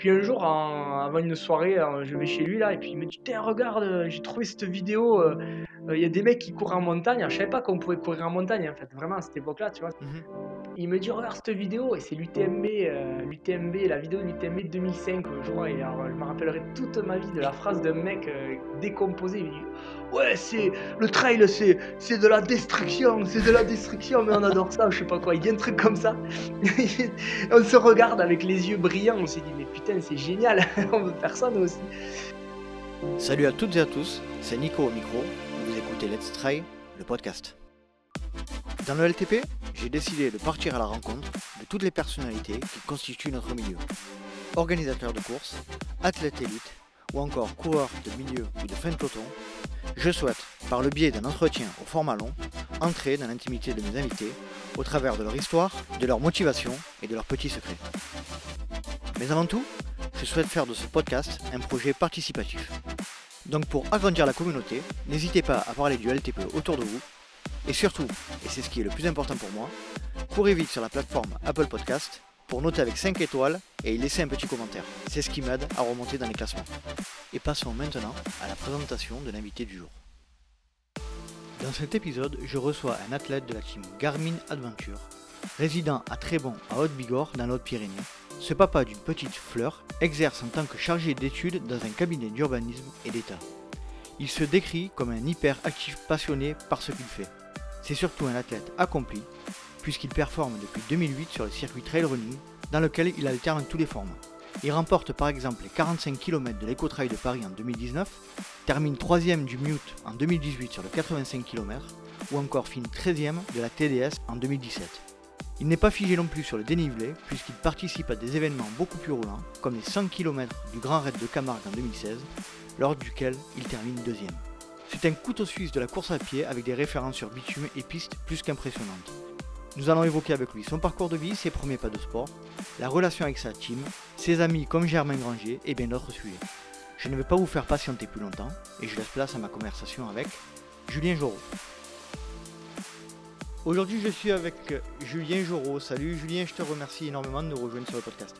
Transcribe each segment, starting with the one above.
Puis un jour, avant une soirée, heu, je vais chez lui là et puis il me dit: «Tiens regarde, heu, j'ai trouvé cette vidéo, heu, il y a des mecs qui courent en montagne». Alors je savais pas qu'on pouvait courir en montagne en fait, vraiment à cette époque-là, tu vois? Mmh Il me dit: «Regarde cette vidéo» et c'est l'UTMB, heu, l'UTMB, la vidéo de l'UTMB 2005, heu, je crois et alors, je me rappellerai toute ma vie de la phrase d'un mec, heu, décomposé. Il me dit: «Ouais, c'est le trail, c'est c'est de la destruction, c'est de la destruction, mais on adore ça», je sais pas quoi. Il dit un truc comme ça. On se regarde avec les yeux brillants, on s'est dit: «Mais putain, c'est génial, on veut faire ça nous aussi». Salut à toutes et à tous, c'est Nico au micro, vous écoutez Let's Try, le podcast. Dans le LTP, j'ai décidé de partir à la rencontre de toutes les personnalités qui constituent notre milieu. Organisateurs de courses, athlètes élites ou encore coureurs de milieu ou de fin de peloton, je souhaite, par le biais d'un entretien au format long, entrer dans l'intimité de mes invités au travers de leur histoire, de leur motivation et de leurs petits secrets. Mais avant tout, je souhaite faire de ce podcast un projet participatif. Donc pour agrandir la communauté, n'hésitez pas à parler du LTP autour de vous. Et surtout, et c'est ce qui est le plus important pour moi, courez vite sur la plateforme Apple Podcast pour noter avec 5 étoiles et y laisser un petit commentaire. C'est ce qui m'aide à remonter dans les classements. Et passons maintenant à la présentation de l'invité du jour. Dans cet épisode, je reçois un athlète de la team Garmin Adventure, résident à Trébon à Haute-Bigorre dans l'Haute Pyrénées. Ce papa d'une petite fleur exerce en tant que chargé d'études dans un cabinet d'urbanisme et d'État. Il se décrit comme un hyper actif passionné par ce qu'il fait. C'est surtout un athlète accompli, puisqu'il performe depuis 2008 sur le circuit trail running, dans lequel il alterne tous les formats. Il remporte par exemple les 45 km de l'Eco-Trail de Paris en 2019, termine 3 du Mute en 2018 sur le 85 km, ou encore finit 13 de la TDS en 2017. Il n'est pas figé non plus sur le dénivelé, puisqu'il participe à des événements beaucoup plus roulants, comme les 100 km du Grand Raid de Camargue en 2016, lors duquel il termine deuxième. C'est un couteau suisse de la course à pied avec des références sur bitume et pistes plus qu'impressionnantes. Nous allons évoquer avec lui son parcours de vie, ses premiers pas de sport, la relation avec sa team, ses amis comme Germain Granger et bien d'autres sujets. Je ne vais pas vous faire patienter plus longtemps et je laisse place à ma conversation avec Julien Jorot. Aujourd'hui, je suis avec Julien Jorot. Salut Julien, je te remercie énormément de nous rejoindre sur le podcast.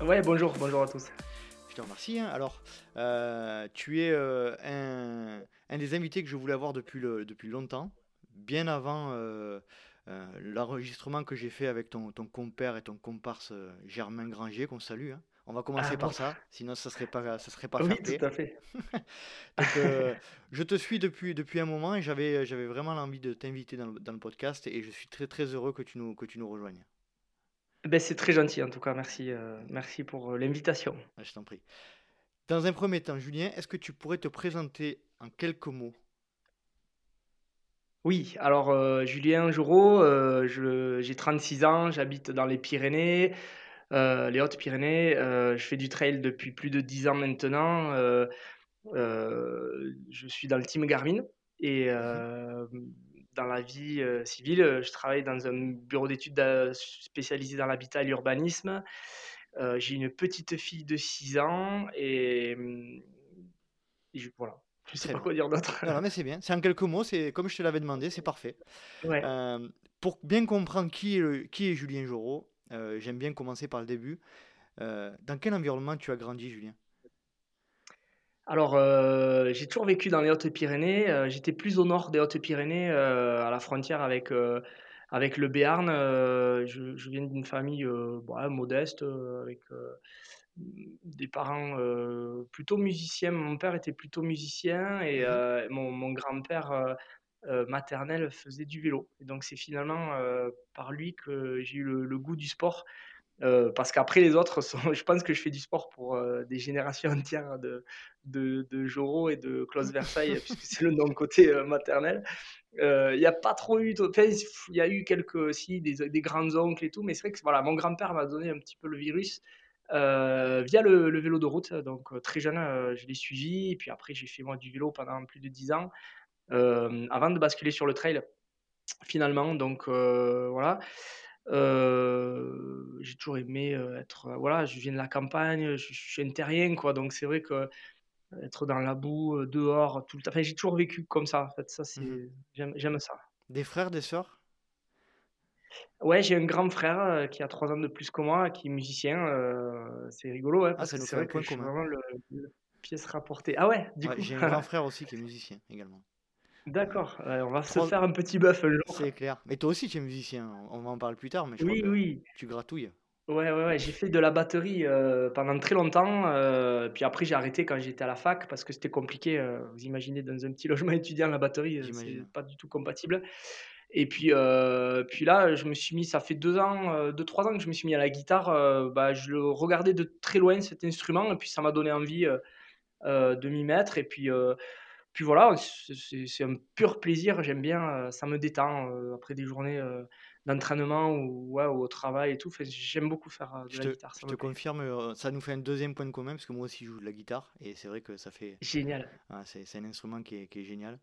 Ouais, bonjour, bonjour à tous. Je te remercie. hein. Alors, euh, tu es euh, un, un des invités que je voulais avoir depuis, le, depuis longtemps, bien avant euh, l'enregistrement que j'ai fait avec ton, ton compère et ton comparse Germain Granger, qu'on salue. hein. On va commencer Ah par bon. ça, sinon ça serait pas, ça serait pas Oui, tout à fait. Donc, euh, je te suis depuis, depuis un moment et j'avais, j'avais vraiment l'envie de t'inviter dans le, dans le podcast et je suis très très heureux que tu nous, que tu nous rejoignes. Ben c'est très gentil en tout cas, merci, heu, merci pour, heu, l'invitation. Ah, Je t'en prie. Dans un premier temps, Julien, est-ce que tu pourrais te présenter en quelques mots? Oui, alors, heu, Julien Joureau, j'ai 36 ans, j'habite dans les Pyrénées, les Hautes-Pyrénées, je fais du trail depuis plus de 10 ans maintenant, je suis dans le team Garmin et Mhm. Dans la vie, heu, civile, heu, je travaille dans un bureau d'études da spécialisé dans l'habitat et l'urbanisme. J'ai une petite fille de 6 ans et et je voilà, je sais pas bien. quoi dire d'autre. Non, mais c'est bien. C'est en quelques mots, c'est comme je te l'avais demandé, c'est parfait. Ouais. Euh, pour bien comprendre qui est, le- qui est Julien Jorot, euh, j'aime bien commencer par le début. Euh, dans quel environnement tu as grandi, Julien? Alors, heu, j'ai toujours vécu dans les Hautes-Pyrénées, heu, j'étais plus au nord des Hautes-Pyrénées, heu, à la frontière avec, avec le Béarn, je je viens d'une famille, bah, modeste, avec, mmh, des parents, plutôt musiciens. Mon père était plutôt musicien et heu, mon mon grand-père, maternel faisait du vélo et donc c'est finalement, par lui que j'ai eu le le goût du sport. Heu, parce qu'après les autres sont je pense que je fais du sport pour, heu, des générations entières de de de Joro et de Klaus Versailles, puisque c'est le nom côté, heu, maternel. Il y a pas trop eu il y a eu quelques si des des grands-oncles et tout, mais c'est vrai que voilà, mon grand-père m'a donné un petit peu le virus, via le le vélo de route. Donc, très jeune, je l'ai suivi et puis après j'ai fait moi du vélo pendant plus de 10 ans, avant de basculer sur le trail finalement donc, voilà. Heu, j'ai toujours aimé, heu, être, heu, voilà, je viens de la campagne, je je suis un terrien quoi, donc c'est vrai que être dans la boue, dehors tout le temps enfin j'ai toujours vécu comme ça en fait, ça Mhm. c'est j'aime j'aime ça. Des frères, des sœurs? Ouais, j'ai un grand frère, qui a 3 ans de plus que moi, qui est musicien, c'est rigolo, ouais, Ah, parce ça que c'est vrai que je suis vraiment le le pièce rapportée. Ah ouais, du Ouais, coup? j'ai un grand frère aussi qui est musicien également. D'accord, ouais, on va se 3 faire un petit jour. c'est clair. Mais toi aussi tu es musicien, on en parler plus tard, mais je crois Oui, que oui. tu gratouilles. Ouais, ouais, ouais, j'ai fait de la batterie, heu, pendant très longtemps, heu, puis après j'ai arrêté quand j'étais à la fac parce que c'était compliqué, heu, vous imaginez dans un petit logement étudiant la batterie, c'est pas du tout compatible et puis, puis là, je me suis mis ça fait 2 ans, heu, 2-3 ans que je me suis mis à la guitare, bah, je le regardais de très loin cet instrument et puis ça m'a donné envie, de m'y mettre et puis, puis voilà, c'est un pur plaisir, j'aime bien, heu, ça me détend, heu, après des journées, heu, d'entraînement ou ouais, ou au travail et tout, j'aime beaucoup faire, de Je la te guitare, je te plaît. confirme, ça nous fait un deuxième point de commun parce que moi aussi je joue de la guitare et c'est vrai que ça fait Génial. ah, c'est c'est un instrument qui est qui est génial.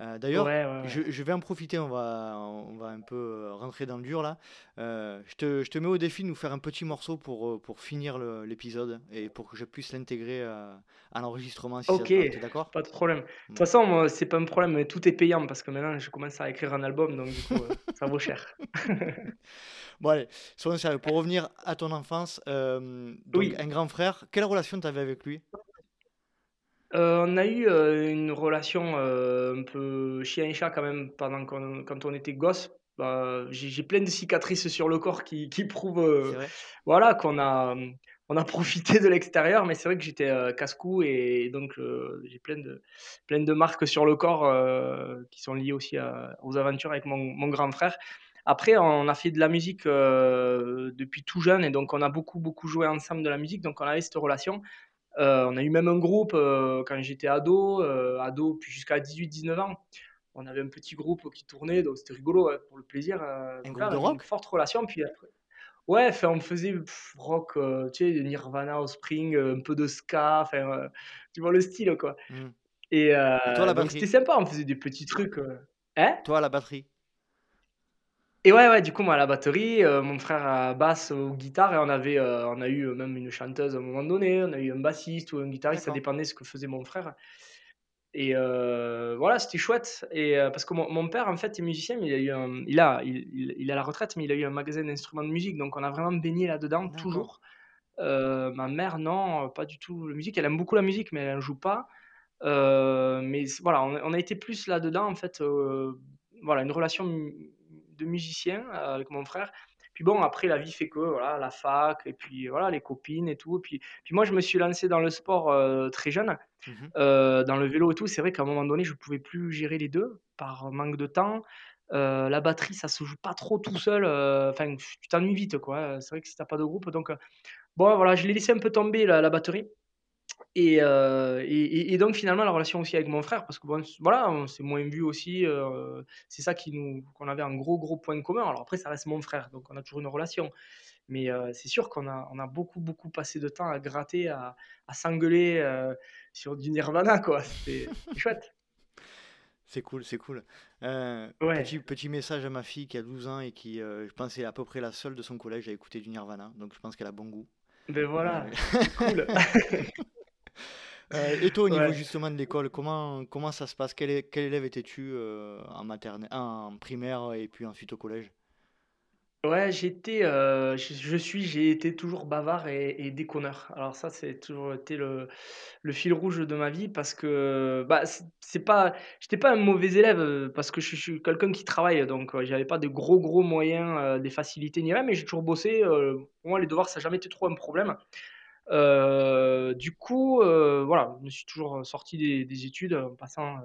Heu, d'ailleurs, Ouais, ouais, ouais. je je vais en profiter, on va on va un peu, heu, rentrer dans le dur là. Heu, je te je te mets au défi de nous faire un petit morceau pour, pour finir l'épisode et pour que je puisse l'intégrer, à l'enregistrement si OK, d'accord? pas de problème. De toute Bon. façon, moi, c'est pas un problème, mais tout est payant parce que maintenant je commence à écrire un album donc du coup, ça vaut cher. Bon allez, soyons sérieux. Pour revenir à ton enfance, donc Oui, un grand frère, quelle relation tu avais avec lui? Heu, on a eu, heu, une relation, heu, un peu chien et chat quand même pendant qu'on quand on était gosse. Bah, j'ai j'ai plein de cicatrices sur le corps qui qui prouvent, C'est heu, vrai? voilà qu'on a, on a profité de l'extérieur, mais c'est vrai que j'étais, casse-cou et donc j'ai plein de plein de marques sur le corps, qui sont liées aussi à aux aventures avec mon mon grand frère. Après, on a fait de la musique, depuis tout jeune et donc on a beaucoup, beaucoup joué ensemble de la musique, donc on avait cette relation. Heu, on a eu même un groupe, heu, quand j'étais ado, heu, ado puis jusqu'à 18-19 ans. On avait un petit groupe qui tournait, donc c'était rigolo, pour le plaisir, Un donc groupe là, on de avait une rock? forte relation puis après ouais, on faisait pff, rock, tu sais, Nirvana, Offspring, heu, un peu de ska, enfin, tu vois le style, quoi Mmh. et Et c'était sympa, on faisait des petits trucs, hein? Toi la batterie? Et ouais, ouais, du coup, moi, à la batterie, heu, mon frère à basse, aux guitares et on avait, heu, on a eu, heu, même une chanteuse à un moment donné, on a eu un bassiste ou un guitariste, ça dépendait ce que faisait mon frère et voilà, c'était chouette et parce que mon mon père, en fait, est musicien, mais il a eu un il a il il à la retraite, mais il a eu un magasin d'instruments de musique, donc on a vraiment baigné là-dedans toujours. Ma mère, non, pas du tout la musique. Elle aime beaucoup la musique, mais elle en joue pas. Mais voilà, on a on a été plus là-dedans, en fait, voilà, une relation de musicien, heu, avec mon frère. Puis bon, après la vie fait que, voilà, la fac et puis voilà, les copines et tout. Puis puis moi, je me suis lancé dans le sport, heu, très jeune, Mmh heu, dans le vélo et tout. C'est vrai qu'à un moment donné, je pouvais plus gérer les 2 par manque de temps. La batterie, ça se joue pas trop tout seul, enfin, tu t'ennuies vite, quoi, c'est vrai que si tu as pas de groupe donc bon, voilà, je l'ai laissé un peu tomber la la batterie. Et heu et et et donc finalement la relation aussi avec mon frère parce que bon, voilà, on s'est moins vus aussi, heu, c'est ça qui nous qu'on avait un gros, gros point commun. Alors après ça reste mon frère, donc on a toujours une relation. Mais heu, c'est sûr qu'on a on a beaucoup, beaucoup passé de temps à gratter, à à s'engueuler, sur du Nirvana quoi, c'était chouette. C'est cool, c'est cool. Ouais, petit petit message à ma fille qui a 12 ans et qui, je pense est à peu près la seule de son collège à écouter du Nirvana, donc je pense qu'elle a bon goût. Heu, voilà, c'est cool. heu et toi au niveau Ouais. justement de l'école, comment comment ça se passe? Quel élève étais-tu, heu, en maternelle en primaire et puis ensuite au collège? Ouais, j'étais, heu, je je suis, j'ai été toujours bavard et et déconneur. Alors ça, c'est toujours été le le fil rouge de ma vie parce que, bah, c'est pas j'étais pas un mauvais élève, parce que je suis je suis quelqu'un qui travaille donc heu, j'avais pas de gros, gros moyens, des facilités ni rien, mais j'ai toujours bossé, pour moi les devoirs ça a jamais été trop un problème. Heu, du coup, heu, voilà, je me suis toujours, sorti des des études en passant,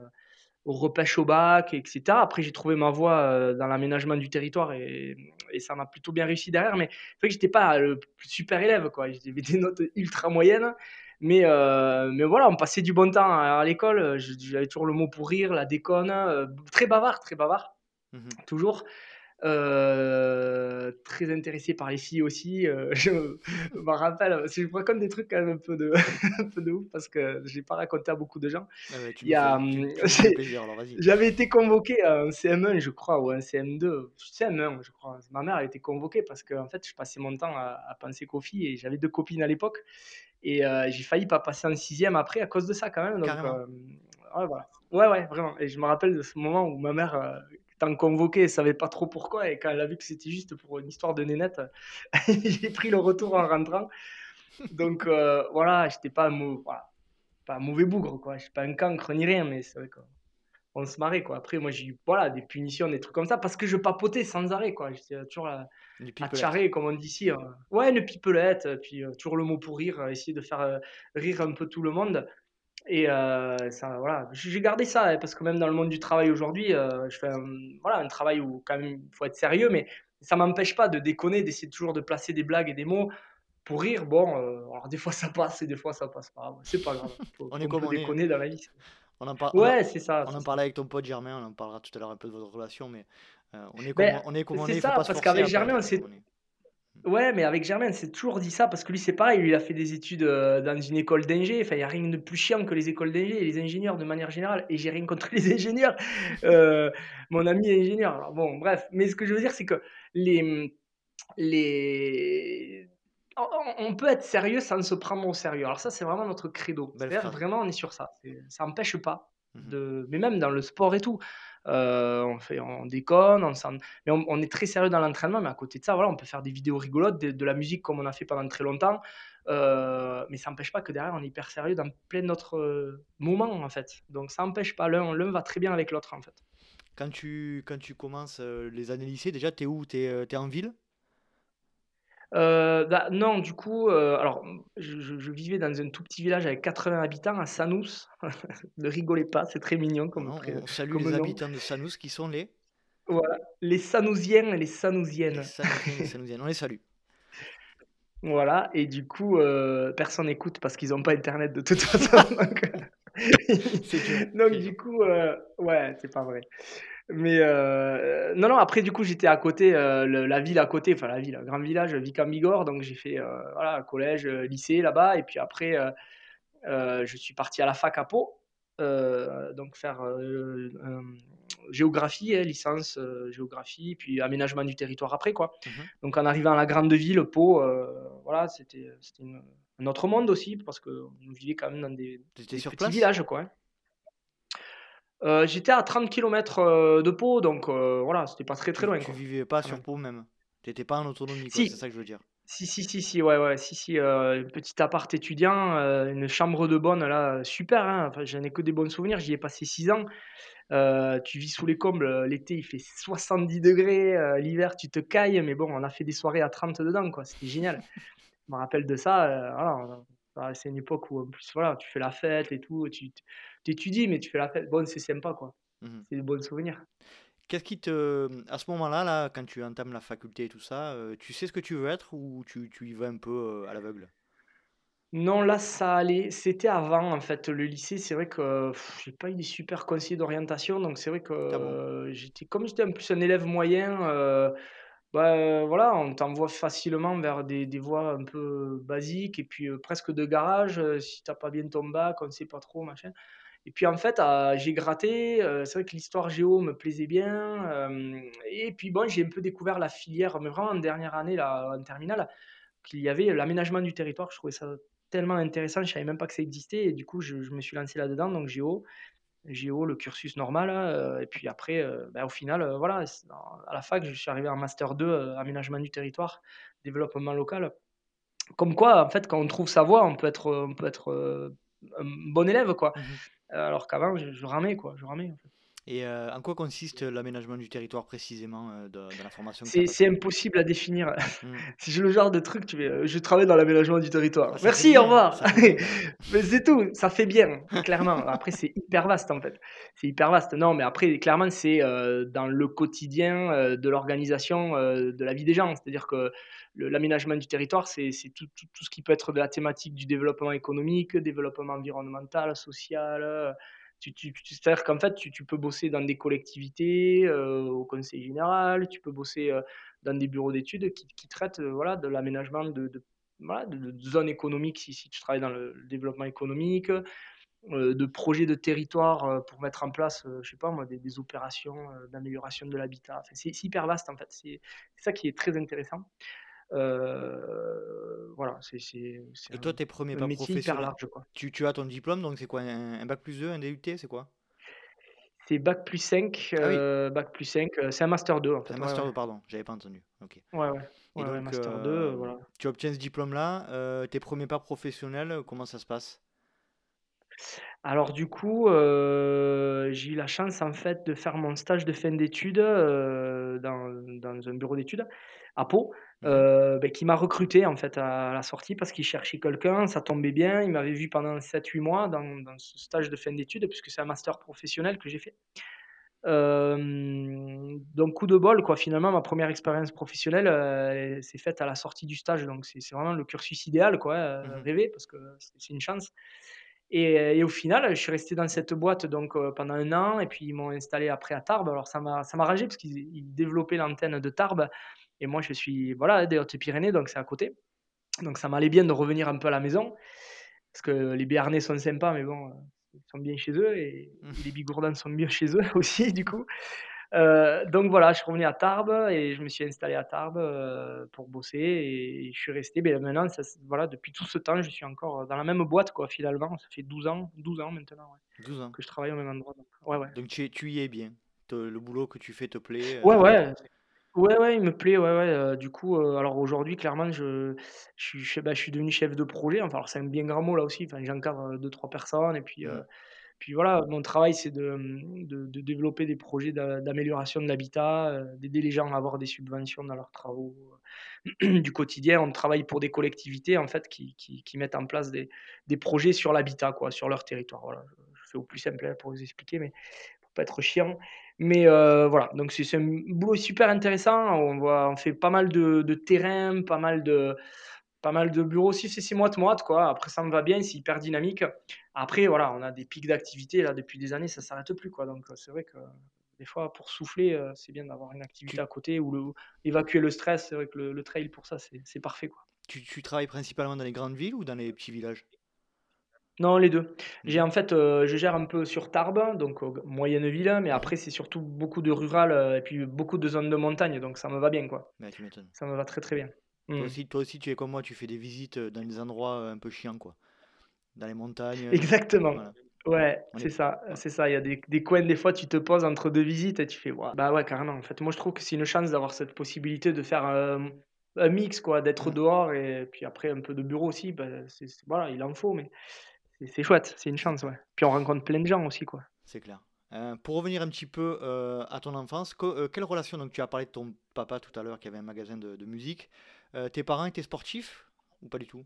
au repêche au bac et cetera. Après, j'ai trouvé ma voie, dans l'aménagement du territoire et et ça m'a plutôt bien réussi derrière, mais c'est vrai que j'étais pas le super élève, quoi. J'avais des notes ultra moyennes, mais mais voilà, on passait du bon temps à à l'école, j'avais toujours le mot pour rire, la déconne, très bavard, très bavard, Mmh toujours. Heu, très intéressé par les filles aussi, heu, je me rappelle, que je vous raconte des trucs quand même un peu de un peu de ouf parce que j'ai pas raconté à beaucoup de gens. Ah tu Il y a, j'avais été convoqué à un CM1 je crois ou un CM2, CM1 je crois. Ma mère a été convoquée parce qu'en fait je passais mon temps à à penser qu'aux filles et j'avais 2 copines à l'époque et heu, j'ai failli pas passer en 6e après à cause de ça quand même donc ouais voilà. Ouais, ouais, vraiment et je me rappelle de ce moment où ma mère, tant convoquée, elle savait pas trop pourquoi et quand elle a vu que c'était juste pour une histoire de nénette, j'ai pris le retour en rentrant. Donc euh, voilà, j'étais pas un, pas un mauvais bougre, quoi. Je suis pas un cancre ni rien, mais c'est vrai qu'on se marrait, quoi. Après, moi, j'ai eu voilà, des punitions, des trucs comme ça, parce que je papotais sans arrêt, quoi. J'étais toujours à, à charrer, comme on dit ici. Hein. Ouais, une pipelette, puis euh, toujours le mot pour rire, essayer de faire euh, rire un peu tout le monde. Et ça, voilà, j'ai gardé ça, hein, parce que même dans le monde du travail aujourd'hui, je fais un, voilà, un travail où quand même il faut être sérieux, mais ça m'empêche pas de déconner, d'essayer toujours de placer des blagues et des mots pour rire. Bon, alors des fois ça passe et des fois ça passe pas. C'est pas grave. on est comme on déconner dans la vie. On en parle. Ouais, c'est ça. On en parlait avec ton pote Germain, on en parlera tout à l'heure un peu de votre relation, mais on est comme ben, on est. Comme on est, ça, parce qu'avec Germain, on s'est Ouais, mais avec Germain, c'est toujours dit ça parce que lui, c'est pareil. Lui, il a fait des études euh, dans une école d'ingé. Enfin, il n'y a rien de plus chiant que les écoles d'ingé et les ingénieurs de manière générale. Et j'ai rien contre les ingénieurs. Euh, mon ami est ingénieur. Alors, bon, bref. Mais ce que je veux dire, c'est que les, les... On peut être sérieux sans se prendre au sérieux. Alors ça, c'est vraiment notre credo. Vraiment, on est sur ça. Ça n'empêche pas. Mmh de... Mais même dans le sport et tout. Euh, on, fait, on déconne, on, mais on, est très sérieux dans l'entraînement, mais à côté de ça, voilà, on peut faire des vidéos rigolotes, de, la musique comme on a fait pendant très longtemps, euh, mais ça n'empêche pas que derrière, on est hyper sérieux dans plein d'autres euh, moments, en fait. Donc ça n'empêche pas, l'un, l'un va très bien avec l'autre, en fait. Quand tu, quand tu commences les années lycée, déjà, tu es où Tu es, en ville? Euh, bah, non, du coup, euh, alors je, vivais dans un tout petit village avec 80 habitants à Sanous. ne rigolez pas, c'est très mignon comme non, On salue les habitants de Sanous qui sont les Voilà, les Sanousiens et les Sanousiennes. Les et les Sanousiennes, on les salue. Voilà, et du coup, euh, personne n'écoute parce qu'ils n'ont pas internet de toute façon. donc, donc du coup, ouais, c'est pas vrai. Mais euh, non, non, après, du coup, j'étais à côté, euh, la ville à côté, enfin la ville, un grand village, Vicambigor. Donc, j'ai fait euh, voilà, collège, lycée là-bas. Et puis après, je suis parti à la fac à Pau, donc faire géographie, hein, licence géographie, puis aménagement du territoire après, quoi. Mmh donc, en arrivant à la grande ville, Pau, voilà, c'était un autre monde aussi, parce que on vivait quand même dans des, petits villages, quoi. Hein. Euh, j'étais à 30 km euh, de Pau, donc euh, voilà, c'était pas très très loin. Tu, vivais pas sur Pau même T'étais pas en autonomie, c'est ça que je veux dire. Si, si, si, si, ouais, ouais, si, si, petit appart étudiant, une chambre de bonne, là, super, hein, enfin, j'en ai que des bons souvenirs, j'y ai passé 6 ans. tu vis sous les combles, l'été il fait 70 degrés, l'hiver tu te cailles, mais bon, on a fait des soirées à 30 dedans, quoi, c'était génial. je me rappelle de ça, voilà, c'est une époque où en plus, voilà, tu fais la fête et tout, tu, tu étudies, mais tu fais la fête. Bon, c'est sympa, quoi. Mmh c'est des bons souvenirs. Qu'est-ce qui te. À ce moment-là, là, quand tu entames la faculté et tout ça, euh, tu sais ce que tu veux être ou tu, tu y vas un peu euh, à l'aveugle? Non, là, ça allait. C'était avant, en fait. Le lycée, c'est vrai que j'ai pas eu des super conseillers d'orientation. Donc, c'est vrai que euh, j'étais, comme j'étais en plus un élève moyen, bah, voilà, on t'envoie facilement vers des, des voies un peu basiques et puis presque de garage. si t'as pas bien ton bac, on ne sait pas trop, machin. Et puis en fait, ah, j'ai gratté. Euh, c'est vrai que l'histoire géo me plaisait bien. Euh, et puis bon, j'ai un peu découvert la filière, mais vraiment en dernière année, là, en terminale, qu'il y avait l'aménagement du territoire. Je trouvais ça tellement intéressant, je savais même pas que ça existait. Et du coup, je, me suis lancé là-dedans, donc géo. Géo, le cursus normal. Euh, et puis après, ben, au final, voilà, à la fac, je suis arrivé en Master 2, aménagement du territoire, développement local. Comme quoi, en fait, quand on trouve sa voie, on peut être, on peut être bon élève, quoi. Mmh alors qu'avant, je, ramais, quoi. Je ramais, Et euh, en quoi consiste l'aménagement du territoire précisément euh, de, la formation C'est impossible à définir. Mmh. C'est le genre de truc, tu veux, je travaille dans l'aménagement du territoire. Ah, Merci, au revoir. mais c'est tout, ça fait bien, clairement. Après, c'est hyper vaste en fait. C'est hyper vaste. Non, mais après, clairement, c'est euh, dans le quotidien de l'organisation de la vie des gens. C'est-à-dire que l'aménagement du territoire, c'est tout, tout, ce qui peut être de la thématique du développement économique, développement environnemental, social. Euh, c'est-à-dire qu'en fait, tu, peux bosser dans des collectivités, euh, au conseil général, tu peux bosser euh, dans des bureaux d'études qui, traitent voilà, de l'aménagement de, voilà, de, zones économiques, si, si, tu travailles dans le, développement économique, de projets de territoire pour mettre en place, je sais pas moi, des, opérations d'amélioration de l'habitat. c'est hyper vaste en fait. C'est ça qui est très intéressant. Euh, voilà, c'est. Et toi, tes premiers pas hyper large, quoi. Tu, tu as ton diplôme, donc c'est quoi un, bac plus 2, un DUT, c'est quoi? C'était bac plus 5, Ah bac plus 5, c'est un master 2 en fait. Un master 2, pardon, j'avais pas entendu. OK. Ouais, ouais. Et donc, master 2, voilà. tu obtiens ce diplôme-là, tes premiers pas professionnels, comment ça se passe? Alors du coup, j'ai eu la chance en fait de faire mon stage de fin d'études, dans dans un bureau d'études à Pau, Mmh beh, qui m'a recruté en fait à la sortie parce qu'il cherchait quelqu'un, ça tombait bien. Il m'avait vu pendant 7-8 mois dans dans ce stage de fin d'études puisque c'est un master professionnel que j'ai fait. Hem, donc coup de bol quoi, finalement ma première expérience professionnelle, heu, s'est faite à la sortie du stage donc c'est vraiment le cursus idéal quoi, heu, Mmh rêvé parce que c'est une chance et et au final, je suis resté dans cette boîte donc pendant un an et puis ils m'ont installé après à Tarbes. Alors ça m'a ça m'a arrangé parce qu'ils ils développaient l'antenne de Tarbes et moi je suis, voilà, des Hautes-Pyrénées donc c'est à côté. Donc ça m'allait bien de revenir un peu à la maison parce que les Béarnais sont sympas mais bon, ils sont bien chez eux et Mmh. les Bigourdans sont mieux chez eux aussi du coup. Heu, donc voilà, je suis revenu à Tarbes et je me suis installé à Tarbes, heu, pour bosser et je suis resté, beh, maintenant ça voilà, depuis tout ce temps, je suis encore dans la même boîte quoi, finalement. Ça fait 12 ans 12 ans maintenant, ouais, 12 ans. que je travaille au même endroit donc ouais, ouais. Donc tu y es bien? Le boulot que tu fais te plaît, Ouais, heu? ouais, ouais, ouais, il me plaît, ouais, ouais, heu, du coup, heu, alors aujourd'hui clairement je je suis je bah, je suis devenu chef de projet, enfin alors c'est un bien grand mot là aussi, enfin j'encadre 2-3 personnes et puis, Mmh heu Puis voilà, mon travail, c'est de, mmh, de de développer des projets d'a d'amélioration de l'habitat, heu, d'aider les gens à avoir des subventions dans leurs travaux, heu, du quotidien. On travaille pour des collectivités, en fait, qui qui qui mettent en place des des projets sur l'habitat, quoi, sur leur territoire. Voilà, je je fais au plus simple, hein, pour vous expliquer, mais pas être chiant. Mais heu, voilà, donc c'est un boulot super intéressant. On voit on fait pas mal de de terrain, pas mal de pas mal de bureaux aussi, c'est c'est moite-moite, quoi. Après, ça me va bien, c'est hyper dynamique. Après, voilà, on a des pics d'activité, là, depuis des années, ça s'arrête plus, quoi. Donc, c'est vrai que, des fois, pour souffler, heu, c'est bien d'avoir une activité à côté ou le évacuer le stress. C'est vrai que le le trail, pour ça, c'est c'est parfait, quoi. tu tu travailles principalement dans les grandes villes ou dans les petits villages? Non, les 2. Les J'ai 2? en fait, heu, je gère un peu sur Tarbes, donc moyenne ville, mais après, c'est surtout beaucoup de rural, heu, et puis beaucoup de zones de montagne, donc ça me va bien, quoi. Ouais, tu m'étonnes. Ça me va très, très bien. Toi Mmh. aussi toi aussi tu es comme moi, tu fais des visites, heu, dans des endroits, un peu chiants, quoi? Dans les montagnes, Exactement. voilà. Ouais, c'est est ça, ouais. c'est ça. Il y a des des coins, des fois, tu te poses entre 2 visites et tu fais: «Waouh». Bah, ouais, carrément. En fait, moi, je trouve que c'est une chance d'avoir cette possibilité de faire, un mix, quoi, d'être Mmh. dehors et puis après un peu de bureau aussi. Bah, voilà, il en faut, mais c'est chouette, c'est une chance, ouais. Puis on rencontre plein de gens aussi, quoi. c'est clair. Heu, pour revenir un petit peu, heu, à ton enfance, heu, quelle relation donc tu as parlé de ton papa tout à l'heure qui avait un magasin de de musique. Tes parents étaient sportifs ou pas du tout?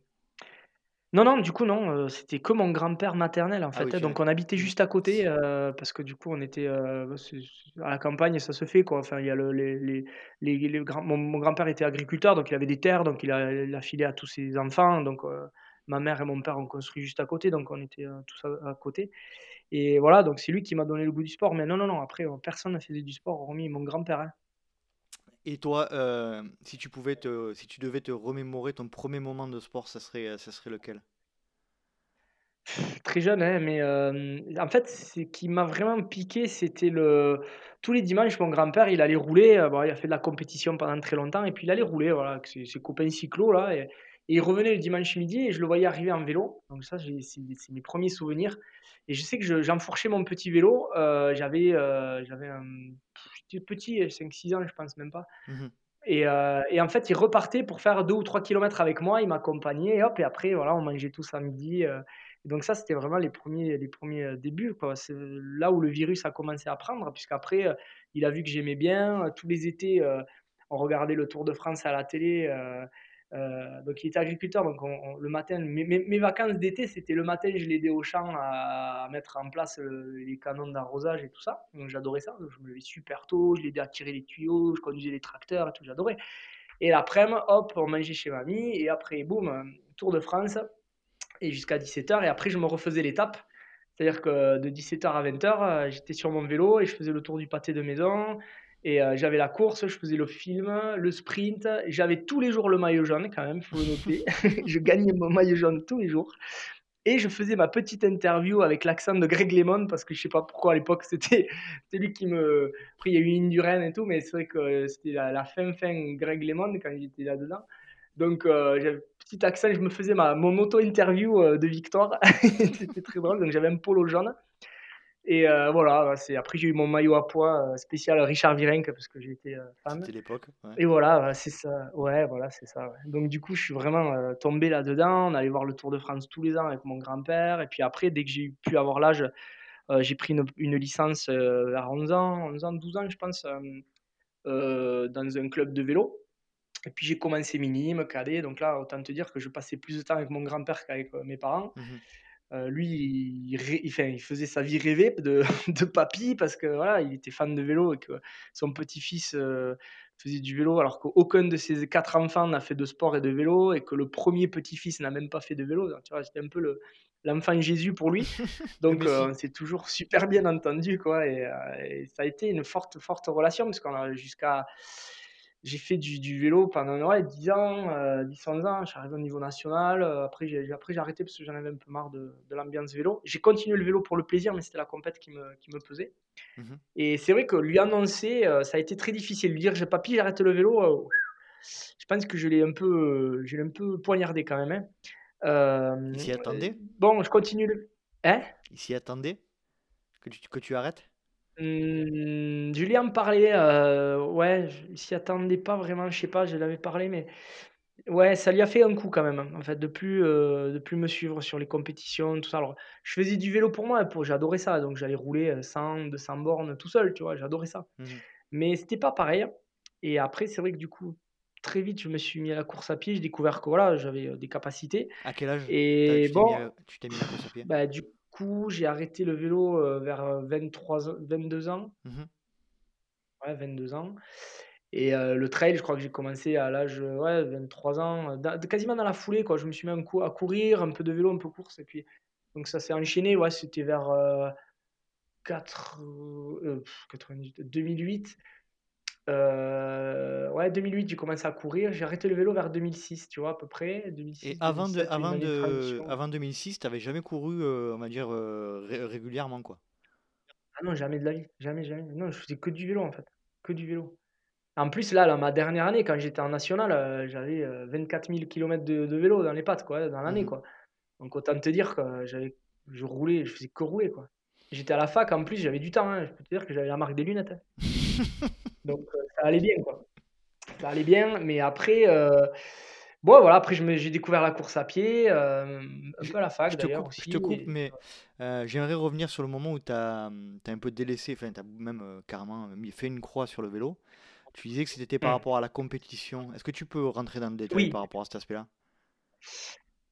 Non, non, du coup, non, c'était que mon grand-père maternel, en Ah fait, oui, hein, donc on habitait juste à côté, parce que du coup, on était, bah, à la campagne, ça se fait, quoi. Enfin, il y a le les les les les grands mon mon grand-père était agriculteur, donc il avait des terres, donc il a il a filé à tous ses enfants, donc ma mère et mon père ont construit juste à côté, donc on était, heu, tous à à côté et voilà, donc c'est lui qui m'a donné le goût du sport, mais non, non, non, après, heu, personne ne faisait du sport hormis mon grand-père, hein. Et toi, heu, si tu pouvais te si tu devais te remémorer ton premier moment de sport, ça serait, ça serait lequel? Très jeune, hein, mais en fait, ce qui m'a vraiment piqué, c'était le tous les dimanches, mon grand-père, il allait rouler, bon, il a fait de la compétition pendant très longtemps et puis il allait rouler, voilà, avec ses ses copains cyclos là et et il revenait le dimanche midi et je le voyais arriver en vélo. Donc ça, c'est mes premiers souvenirs. Et je sais que je j'enfourchais mon petit vélo, heu, j'avais, hem, j'étais petit, 5-6 ans, je pense même pas. Mmh et heu et en fait, il repartait pour faire 2 ou 3 kilomètres avec moi, il m'accompagnait et hop et après voilà, on mangeait tous à midi, et donc ça, c'était vraiment les premiers les premiers er débuts. C'est là où le virus a commencé à prendre puisqu'après, il a vu que j'aimais bien, tous les étés, on regardait le Tour de France à la télé, heu, donc il était agriculteur, donc on on le matin mes mes vacances d'été, c'était le matin, je l'aidais au champ à mettre en place, heu, les canons d'arrosage et tout ça, donc j'adorais ça, je me levais super tôt, je l'aidais à tirer les tuyaux, je conduisais les tracteurs et tout, j'adorais. Et l'après-midi, hop, on mangeait chez mamie. Et après boum, Tour de France. Et jusqu'à 17:00 et après je me refaisais l'étape. C'est-à-dire que de 17:00 à 20:00, heu, j'étais sur mon vélo et je faisais le tour du pâté de maison et heu, j'avais la course, je faisais le film, le sprint. J'avais tous les jours le maillot jaune quand même, il faut le noter. Je gagnais mon maillot jaune tous les jours et je faisais ma petite interview avec l'accent de Greg LeMond parce que je sais pas pourquoi à l'époque c'était lui qui me après il y a eu et tout, mais c'est vrai que c'était la la fin fin Greg LeMond quand il était là-dedans. Donc heu, j'avais petit accent, je me faisais ma mon auto interview, heu, de victoire. C'était très drôle, donc j'avais un polo jaune Et euh, voilà, bah, c'est après j'ai eu mon maillot à poids euh, spécial Richard Virenque parce que été euh, fan. C'était l'époque. ouais. Et voilà, bah, c'est ça. Ouais, voilà, c'est ça. ouais. Donc du coup, je suis vraiment euh, tombé là-dedans. On allait voir le Tour de France tous les ans avec mon grand-père. Et puis après, dès que j'ai pu avoir l'âge, euh, j'ai pris une, une licence vers 11 ans, 11 ans, 12 ans, je pense, dans un club de vélo. Et puis j'ai commencé minime, cadet. Donc là, autant te dire que je passais plus de temps avec mon grand-père qu'avec mes parents. Mhm. Euh, lui, il, faisait sa vie rêvée de, de papy parce que voilà, il était fan de vélo et que son petit-fils euh, faisait du vélo alors qu'aucun de ses quatre enfants n'a fait de sport et de vélo et que le premier petit-fils n'a même pas fait de vélo. Donc, tu vois, j'étais un peu le, l'enfant Jésus pour lui. Donc, euh, on s'est toujours super bien entendu, quoi. Et, euh, et ça a été une forte, forte relation parce qu'on a jusqu'à. J'ai fait du, du vélo pendant ouais, 10 ans, euh, 10-11 ans. Je suis arrivé au niveau national. euh, après, j'ai après, j'ai arrêté parce que j'en avais un peu marre de, de l'ambiance vélo. J'ai continué le vélo pour le plaisir, mais c'était la compète qui me, qui me pesait. Mhm. Et c'est vrai que lui annoncer, euh, ça a été très difficile. Lui dire, j'ai papy, j'arrête le vélo. euh, je pense que je l'ai un peu, je l'ai un peu poignardé quand même. hein. Il s'y attendait? Bon, je continue le. Hein? Il s'y attendait? Que tu, que tu arrêtes? Mmh, je lui en ouais, je il s'y attendait pas vraiment, je sais pas, je l'avais parlé, mais ouais, ça lui a fait un coup quand même, hein, en fait, de plus, heu, de plus me suivre sur les compétitions, tout ça. Alors, je faisais du vélo pour moi, pour j'adorais ça, donc j'allais rouler, heu, 100-200 bornes tout seul, tu vois? J'adorais ça. Mhm. Mais c'était pas pareil et après, c'est vrai que du coup, très vite, je me suis mis à la course à pied, j'ai découvert que voilà, j'avais, des capacités À quel âge t'as- et tu t'es mis, bon, à, tu t'es mis à la course à pied? bah, du coup, j'ai arrêté le vélo, heu, vers, heu, 23 ans 22 ans. Mhm. Ouais, 22 ans. Et heu, le trail, je crois que j'ai commencé à l'âge, ouais, 23 ans, dans quasiment dans la foulée, quoi. Je me suis mis un coup à courir, un peu de vélo, un peu course et puis donc ça s'est enchaîné, ouais, c'était vers, heu, 4 heu, 98 2008. Heu, ouais, 2008, j'ai commencé à courir. J'ai arrêté le vélo vers 2006, tu vois, à peu près. Et avant, de, 2006-2007, une avant, de avant 2006, tu n'avais jamais couru, euh, on va dire, euh, ré- régulièrement, quoi? Ah non, jamais de la vie, jamais, jamais. Non, je faisais que du vélo, en fait, que du vélo. En plus, là, là, ma dernière année, quand j'étais en national, euh, j'avais euh, 24 000 km de, de vélo dans les pattes, quoi, dans l'année, Mhm. quoi. Donc autant te dire que j'avais, je roulais, je faisais que rouler, quoi. J'étais à la fac, en plus, j'avais du temps, hein. Je peux te dire que j'avais la marque des lunettes. hein. Donc euh, ça allait bien, quoi. Ça allait bien, mais après, euh, bon, voilà, après, j'ai découvert la course à pied, euh, un peu à la fac je te coupe, je aussi. te coupe, et- mais euh, j'aimerais revenir sur le moment où tu as, un peu délaissé, enfin, tu as même carrément fait une croix sur le vélo. Tu disais que c'était par Hmm. rapport à la compétition. Est-ce que tu peux rentrer dans le détail Oui, par rapport à cet aspect-là?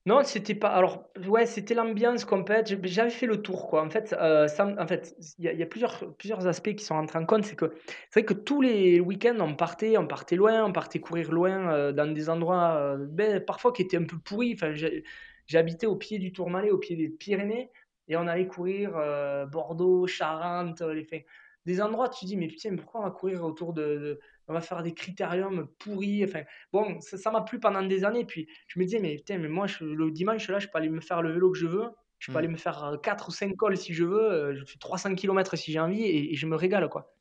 Non, c'était pas. Alors, ouais, c'était l'ambiance compète. J'ai- J'avais fait le tour, quoi. En fait, euh, en fait, il y a, plusieurs, plusieurs aspects qui sont rentrés en compte. C'est que c'est vrai que tous les week-ends, on partait, on partait loin, on partait courir loin euh, dans des endroits, euh, ben, parfois qui étaient un peu pourris. Enfin, habité au pied du Tourmalet, au pied des Pyrénées, et on allait courir Bordeaux, Charentes, les, des endroits. Tu te dis, mais putain, pourquoi on va courir autour de- on va faire des critériums pourris. Enfin, bon, ça m'a plu pendant des années. Puis je me disais, mais putain, mais moi, je- le dimanche, là, je peux aller me faire le vélo que je veux. Je peux Hmm. aller me faire euh, 4 ou 5 cols si je veux. euh, Je fais 300 km si j'ai envie et, et je me régale, quoi.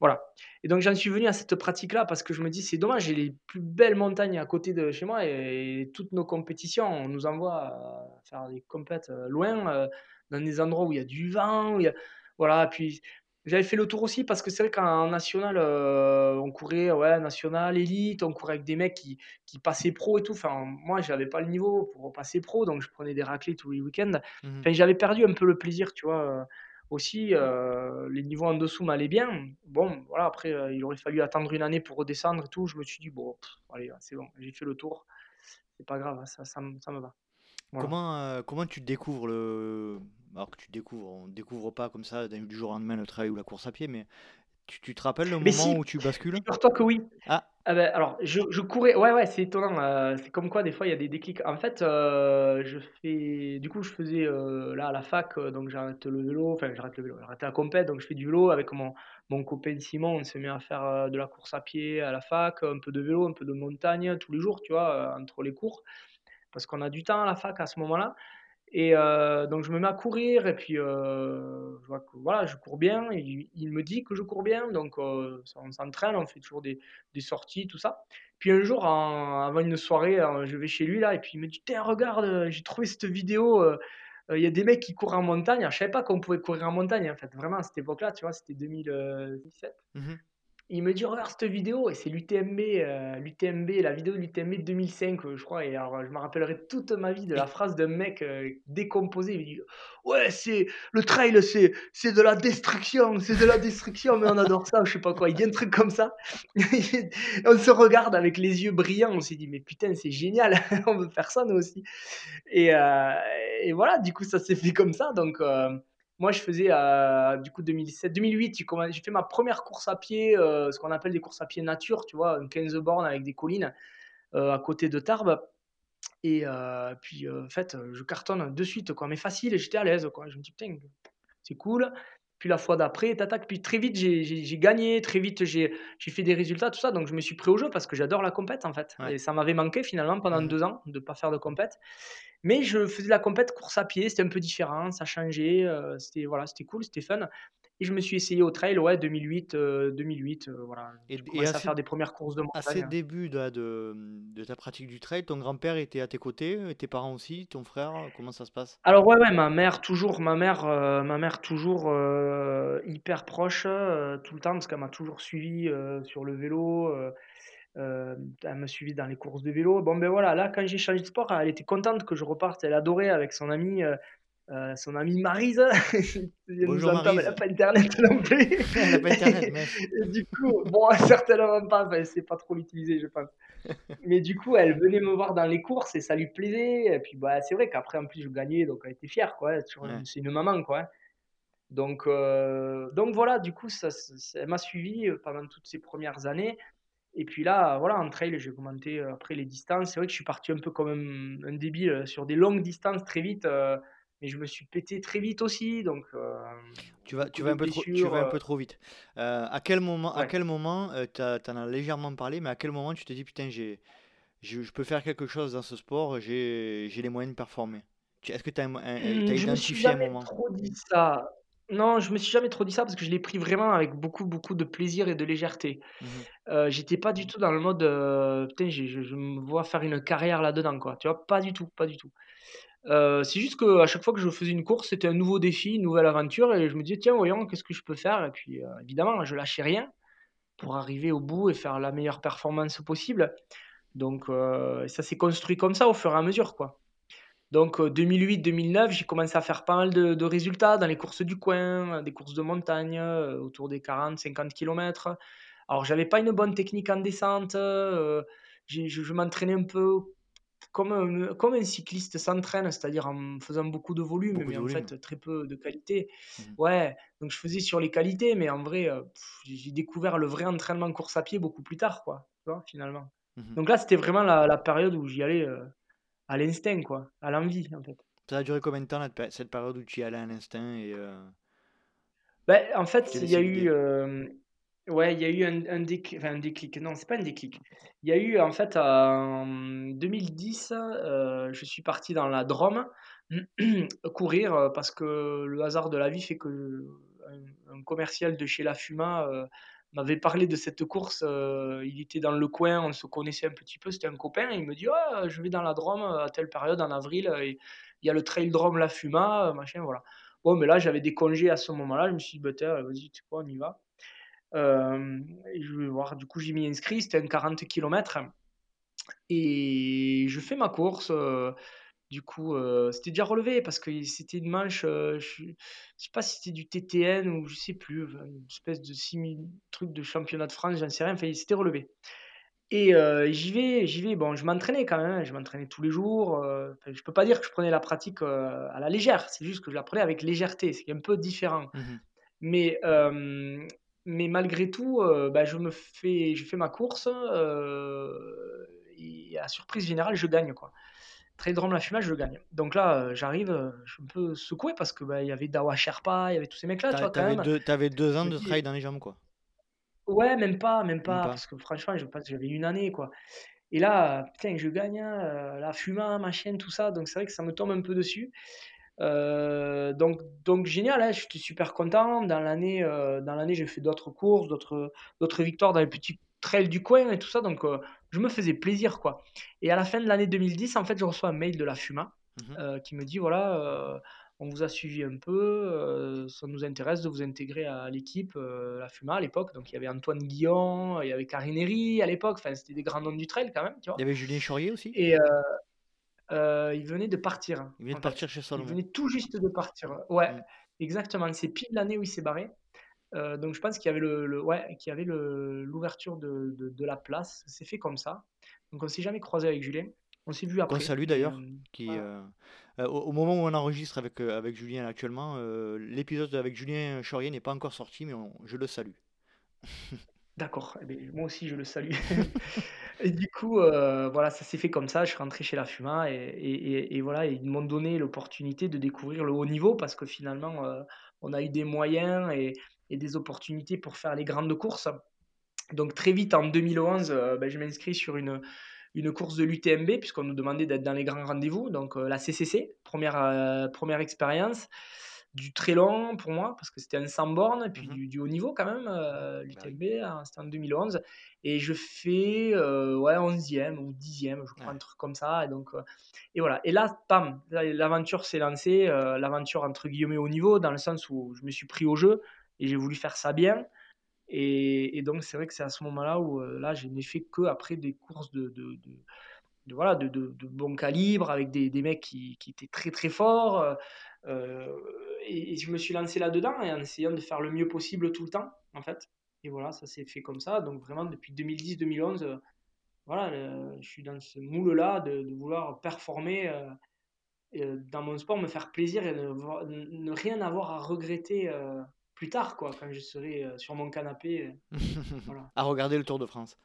Voilà. Et donc, j'en suis venu à cette pratique-là parce que je me dis, c'est dommage, j'ai les plus belles montagnes à côté de chez moi et, toutes nos compétitions, on nous envoie euh, faire des compètes euh, loin, euh, dans des endroits où il y a du vent. où il y a... Voilà. Puis, j'avais fait le tour aussi parce que c'est vrai qu'en national, euh, on courait, ouais, national, élite, on courait avec des mecs qui, qui passaient pro et tout. Enfin, moi, j'avais pas le niveau pour passer pro, donc je prenais des raclés tous les week-ends. Mhm. Enfin, j'avais perdu un peu le plaisir, tu vois. euh, aussi, euh, les niveaux en dessous m'allaient bien. Bon, voilà, après, euh, il aurait fallu attendre une année pour redescendre et tout. Je me suis dit, bon, pff, allez, c'est bon, j'ai fait le tour. C'est pas grave, ça, ça, me- ça me va. Voilà. Comment, comment tu découvres le... Alors que tu découvres, on découvre pas comme ça du jour au lendemain le travail ou la course à pied, mais tu, tu te rappelles le Mais moment si, où tu bascules? figure-toi que oui. Ah, Ah ben, alors, je, je courais. Ouais, ouais, c'est étonnant. euh, c'est comme quoi, des fois, il y a des déclics. En fait, euh, je fais. Du coup, je faisais euh, là à la fac, donc j'arrête le vélo. Enfin, j'arrête le vélo. J'arrête la compète, donc je fais du vélo avec mon, mon copain Simon. On se met à faire de la course à pied à la fac, un peu de vélo, un peu de montagne tous les jours, tu vois, entre les cours. Parce qu'on a du temps à la fac à ce moment-là. Et euh, donc, je me mets à courir, et puis euh, je vois que voilà, je cours bien. il, me dit que je cours bien, donc euh, on s'entraîne, on fait toujours des, des sorties, tout ça. Puis un jour, avant une soirée, je vais chez lui là, et puis il me dit Tiens, regarde, j'ai trouvé cette vidéo il y a des mecs qui courent en montagne. Alors, je savais pas qu'on pouvait courir en montagne, en fait. Vraiment, à cette époque-là, tu vois, c'était 2017. Mmh il me dit regarde cette vidéo et c'est l'UTMB, euh, l'UTMB, la vidéo de l'UTMB 2005, euh, je crois. Et alors, je me rappellerai toute ma vie de la phrase d'un mec euh, décomposé. Il me dit ouais, c'est le trail, c'est c'est de la destruction, c'est de la destruction, mais on adore ça, je sais pas quoi. Il dit un truc comme ça. on se regarde avec les yeux brillants. On s'est dit mais putain, c'est génial, on veut faire ça nous aussi. Et, et voilà, du coup, ça s'est fait comme ça. Donc moi, je faisais, euh, du coup, 2007, 2008, j'ai fait ma première course à pied, euh, ce qu'on appelle des courses à pied nature, tu vois, une 15 bornes avec des collines euh, à côté de Tarbes. Et puis, en fait, je cartonne de suite, quoi, mais facile, j'étais à l'aise, quoi. Je me dis, putain, c'est cool. Puis la fois d'après, t'attaques. Puis très vite, j'ai gagné, très vite, j'ai fait des résultats, tout ça. Donc, je me suis pris au jeu parce que j'adore la compète, en fait. Et ça m'avait manqué, finalement, pendant mmh deux ans, de ne pas faire de compète. Mais je faisais la compète course à pied, c'était un peu différent, ça changeait, euh, c'était voilà, c'était cool, c'était fun. Et je me suis essayé au trail, ouais, 2008, 2008, euh, euh, voilà. Et, et à, faire des premières courses de montagne. À ces débuts de, de, ta pratique du trail, ton grand-père était à tes côtés, et tes parents aussi, ton frère, comment ça se passe? Alors ouais, ouais, ma mère toujours, ma mère, ma mère toujours hyper proche tout le temps parce qu'elle m'a toujours suivi sur le vélo. Euh, elle me suivait dans les courses de vélo. Bon, ben voilà, là, quand j'ai changé de sport, elle était contente que je reparte. Elle adorait avec son amie, euh, euh, son amie Marise. Bonjour Marise. Elle n'a pas Internet non plus. elle n'a pas Internet, mais... Du coup, bon, certainement pas, elle ne sait pas trop l'utiliser, je pense. mais du coup, elle venait me voir dans les courses et ça lui plaisait. Et puis, bah, c'est vrai qu'après, en plus, je gagnais, donc elle était fière, quoi. C'est une maman, quoi. Donc, donc voilà, du coup, ça, ça elle m'a suivi pendant toutes ces premières années. Et puis là, voilà, en trail, j'ai commenté euh, après les distances. C'est vrai que je suis parti un peu comme un, débile euh, sur des longues distances très vite, euh, mais je me suis pété très vite aussi. Donc, tu vas, tu vas, un, peu trop, tu vas un peu trop vite. à quel moment, à quel moment tu en as légèrement parlé, mais à quel moment tu te dis, putain, j'ai, je, peux faire quelque chose dans ce sport, j'ai, les moyens de performer? Est-ce que tu as, mmh, identifié un moment? trop dit ça. Non, je me suis jamais trop dit ça parce que je l'ai pris vraiment avec beaucoup, beaucoup de plaisir et de légèreté. Mmh j'étais pas du tout dans le mode, «Putain, je me vois faire une carrière là-dedans», quoi, tu vois? Pas du tout, pas du tout. c'est juste qu'à chaque fois que je faisais une course, c'était un nouveau défi, une nouvelle aventure et je me disais: «Tiens, voyons, qu'est-ce que je peux faire?» et puis, évidemment, je lâchais rien pour arriver au bout et faire la meilleure performance possible. Donc, ça s'est construit comme ça au fur et à mesure, quoi. Donc 2008-2009, j'ai commencé à faire pas mal de, résultats dans les courses du coin, des courses de montagne, autour des 40-50 km. Alors j'avais pas une bonne technique en descente, je, m'entraînais un peu comme un, comme un cycliste s'entraîne, c'est-à-dire en faisant beaucoup de volume, mais en fait très peu de qualité. Mmh. Ouais, donc je faisais sur les qualités, mais en vrai, j'ai découvert le vrai entraînement course à pied beaucoup plus tard, quoi, finalement. Mmh donc là, c'était vraiment la, période où j'y allais à l'instinct, quoi, à l'envie, en fait. Ça a duré combien de temps, cette période où tu y allais à l'instinct et euh, ben, En fait, il y a eu, euh, ouais, il y a eu un, un, déclic, enfin, un déclic, non, c'est pas un déclic. Il y a eu, en fait, en 2010, euh, je suis parti dans la Drôme courir parce que le hasard de la vie fait que un, commercial de chez La Fuma m'avait parlé de cette course. Euh, il était dans le coin, on se connaissait un petit peu, c'était un copain. il me dit oh, Je vais dans la Drôme à telle période, en avril. Et il y a le trail Drôme La Fuma, machin, voilà. Bon, mais là, j'avais des congés à ce moment-là. Je me suis dit bah, Vas-y, tu sais quoi, on y va. Euh, et je vais voir. Du coup, j'ai mis inscrit. C'était un 40 km. Et je fais ma course. Euh, du coup, euh, c'était déjà relevé parce que c'était une manche, euh, je ne sais pas si c'était du TTN ou je sais plus, une espèce de 6000 truc de championnat de France, j'en sais rien, enfin, c'était relevé. Et euh, j'y vais, j'y vais. Bon, je m'entraînais quand même, je m'entraînais tous les jours. Je ne je peux pas dire que je prenais la pratique à la légère, c'est juste que je la prenais avec légèreté, c'est un peu différent. Mmh mais, mais malgré tout, bah, je me fais, je fais ma course et à surprise générale, je gagne quoi drôle la fumage, je gagne. Donc là, euh, j'arrive, euh, je suis un peu secoué parce que bah, il y avait Dawa Sherpa, il y avait tous ces mecs-là, tu. Deux, avais deux ans de trail dans les jambes, quoi. Ouais, même pas, même pas, parce que franchement, j'avais une année, quoi. Et là, putain, je gagne, hein, euh, la fuma, ma chienne, tout ça, donc c'est vrai que ça me tombe un peu dessus. donc, donc génial, hein, j'étais super content. Dans l'année, dans l'année, j'ai fait d'autres courses, d'autres, d'autres victoires dans les petits trails du coin et tout ça. Donc, je me faisais plaisir, quoi. Et à la fin de l'année 2010, en fait, je reçois un mail de la FUMA mmh euh, qui me dit voilà, euh, on vous a suivi un peu, ça nous intéresse de vous intégrer à l'équipe, la FUMA à l'époque. Donc il y avait Antoine Guillon, il y avait Karineri à l'époque, enfin c'était des grands noms du trail quand même, tu vois. Il y avait Julien Chaurier aussi Et il venait de partir. Il venait de partir chez Salomon. Il venait tout juste de partir. Ouais, mm. exactement. C'est pile l'année où il s'est barré. Donc je pense qu'il y avait le, ouais, qu'il y avait l'ouverture de, de, la place. C'est fait comme ça. Donc on s'est jamais croisé avec Julien. On s'est vu après. On salue d'ailleurs. qui, euh, au, moment où on enregistre avec, euh, avec Julien actuellement, euh, l'épisode avec Julien Chaurier n'est pas encore sorti, mais je le salue. D'accord, eh ben, moi aussi je le salue. et du coup, voilà, ça s'est fait comme ça. Je suis rentré chez la Fuma et, et, voilà, ils m'ont donné l'opportunité de découvrir le haut niveau parce que finalement, on a eu des moyens et, des opportunités pour faire les grandes courses. Donc très vite en 2011, ben, je m'inscris sur une, une course de l'UTMB, puisqu'on nous demandait d'être dans les grands rendez-vous. Donc euh, la CCC, première, euh, première expérience, du très long pour moi, parce que c'était un 100 bornes, et puis mmh du, haut niveau quand même, euh, l'UTMB, hein, c'était en 2011. Et je fais ouais, 11e ou 10e, je crois, un truc comme ça. Et, donc, et voilà. Et là, pam, l'aventure s'est lancée, l'aventure entre guillemets haut niveau, dans le sens où je me suis pris au jeu et j'ai voulu faire ça bien. Et, donc, c'est vrai que c'est à ce moment-là où euh, là, je n'ai fait que après des courses de, de, voilà, de, de, bon calibre, avec des, des mecs qui, qui, étaient très très forts. Euh, euh, et, je me suis lancé là-dedans en essayant de faire le mieux possible tout le temps, en fait. Et voilà, ça s'est fait comme ça. Donc, vraiment, depuis 2010-2011, voilà, je suis dans ce moule-là de, vouloir performer dans mon sport, me faire plaisir et ne rien avoir à regretter plus tard, quoi, quand je serai euh, sur mon canapé. Euh, à regarder le Tour de France.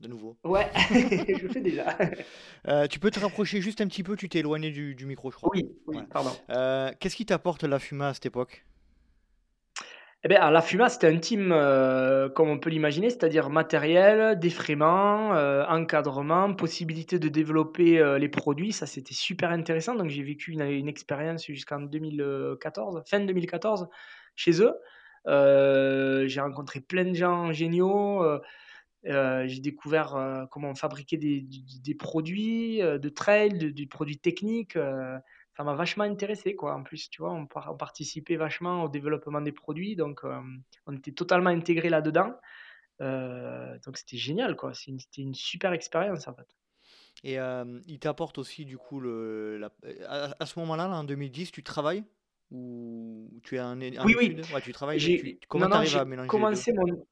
De nouveau. Ouais, je le fais déjà. Euh, tu peux te rapprocher juste un petit peu, tu t'es éloigné du, micro, je crois. Oui, oui pardon. Qu'est-ce qui t'apporte la FUMA à cette époque? Eh bien, la FUMA, c'était un team, comme on peut l'imaginer, c'est-à-dire matériel, défraiement, encadrement, possibilité de développer les produits. Ça, c'était super intéressant. Donc, j'ai vécu une, une expérience jusqu'en 2014, fin 2014, chez eux. Euh, j'ai rencontré plein de gens géniaux. Euh, euh, j'ai découvert comment fabriquer des, des, produits de trail, des produits techniques. ça m'a vachement intéressé, quoi. En plus, tu vois, on, participait vachement au développement des produits, donc on était totalement intégrés là-dedans. donc c'était génial, quoi. C'était une, super expérience, en fait. Et il t'apporte aussi, du coup, le, à, ce moment-là, là, en 2010, tu travailles? Ou tu es un, oui, oui. Ouais, tu travailles, tu, comment tu arrives à mélanger commencé mon...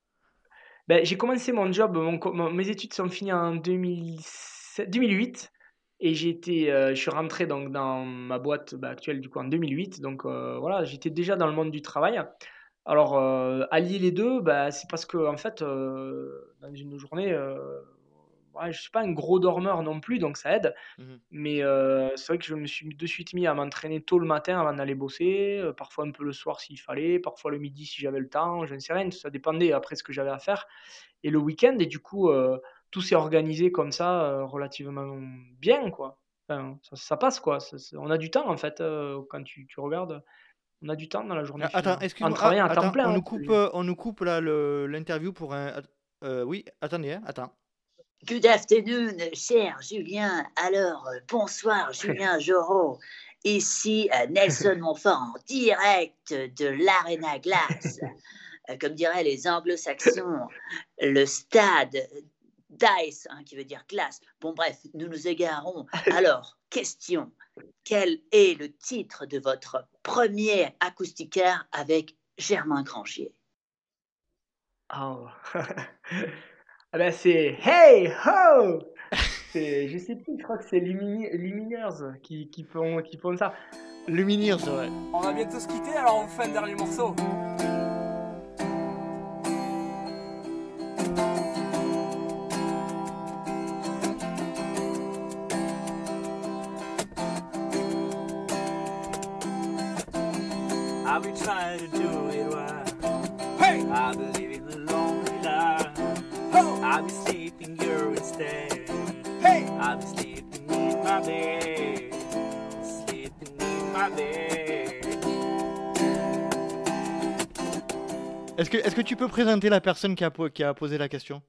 ben, J'ai commencé mon job, mon, mes études sont finies en 2007, 2008 et j'étais, euh, je suis rentré donc dans ma boîte bah, actuelle du coup en 2008. Donc euh, voilà, j'étais déjà dans le monde du travail. Alors euh, allier les deux, bah, c'est parce que en fait, dans une journée, je je suis pas un gros dormeur non plus, donc ça aide. Mmh Mais c'est vrai que je me suis de suite mis à m'entraîner tôt le matin avant d'aller bosser, parfois un peu le soir s'il fallait, parfois le midi si j'avais le temps, je ne sais rien, ça dépendait après ce que j'avais à faire. Et le week-end, et du coup, tout s'est organisé comme ça, relativement bien, quoi. ça, passe, quoi. on a du temps, en fait, quand tu, tu, regardes. On a du temps dans la journée. Ah, attends, excuse-moi. Ah, on, hein, nous coupe, on nous coupe là l'interview pour un. oui, attendez, hein, attends. Good afternoon, cher Julien. Alors, euh, bonsoir, Julien Jorot. Ici, euh, Nelson Montfort, direct de l'Arena Glace. Euh, comme diraient les anglo-saxons, le stade Dice, hein, qui veut dire glace. Bon, bref, nous nous égarons. Alors, question. Quel est le titre de votre premier acoustiquaire avec Germain Grangier? Oh Ah ben c'est Hey Ho Je sais plus, je crois que c'est Lumineers qui, qui, font, qui font ça. Lumineers, ouais. On va bientôt se quitter, alors on fait un dernier morceau. Que, tu peux présenter la personne qui a, qui a posé la question?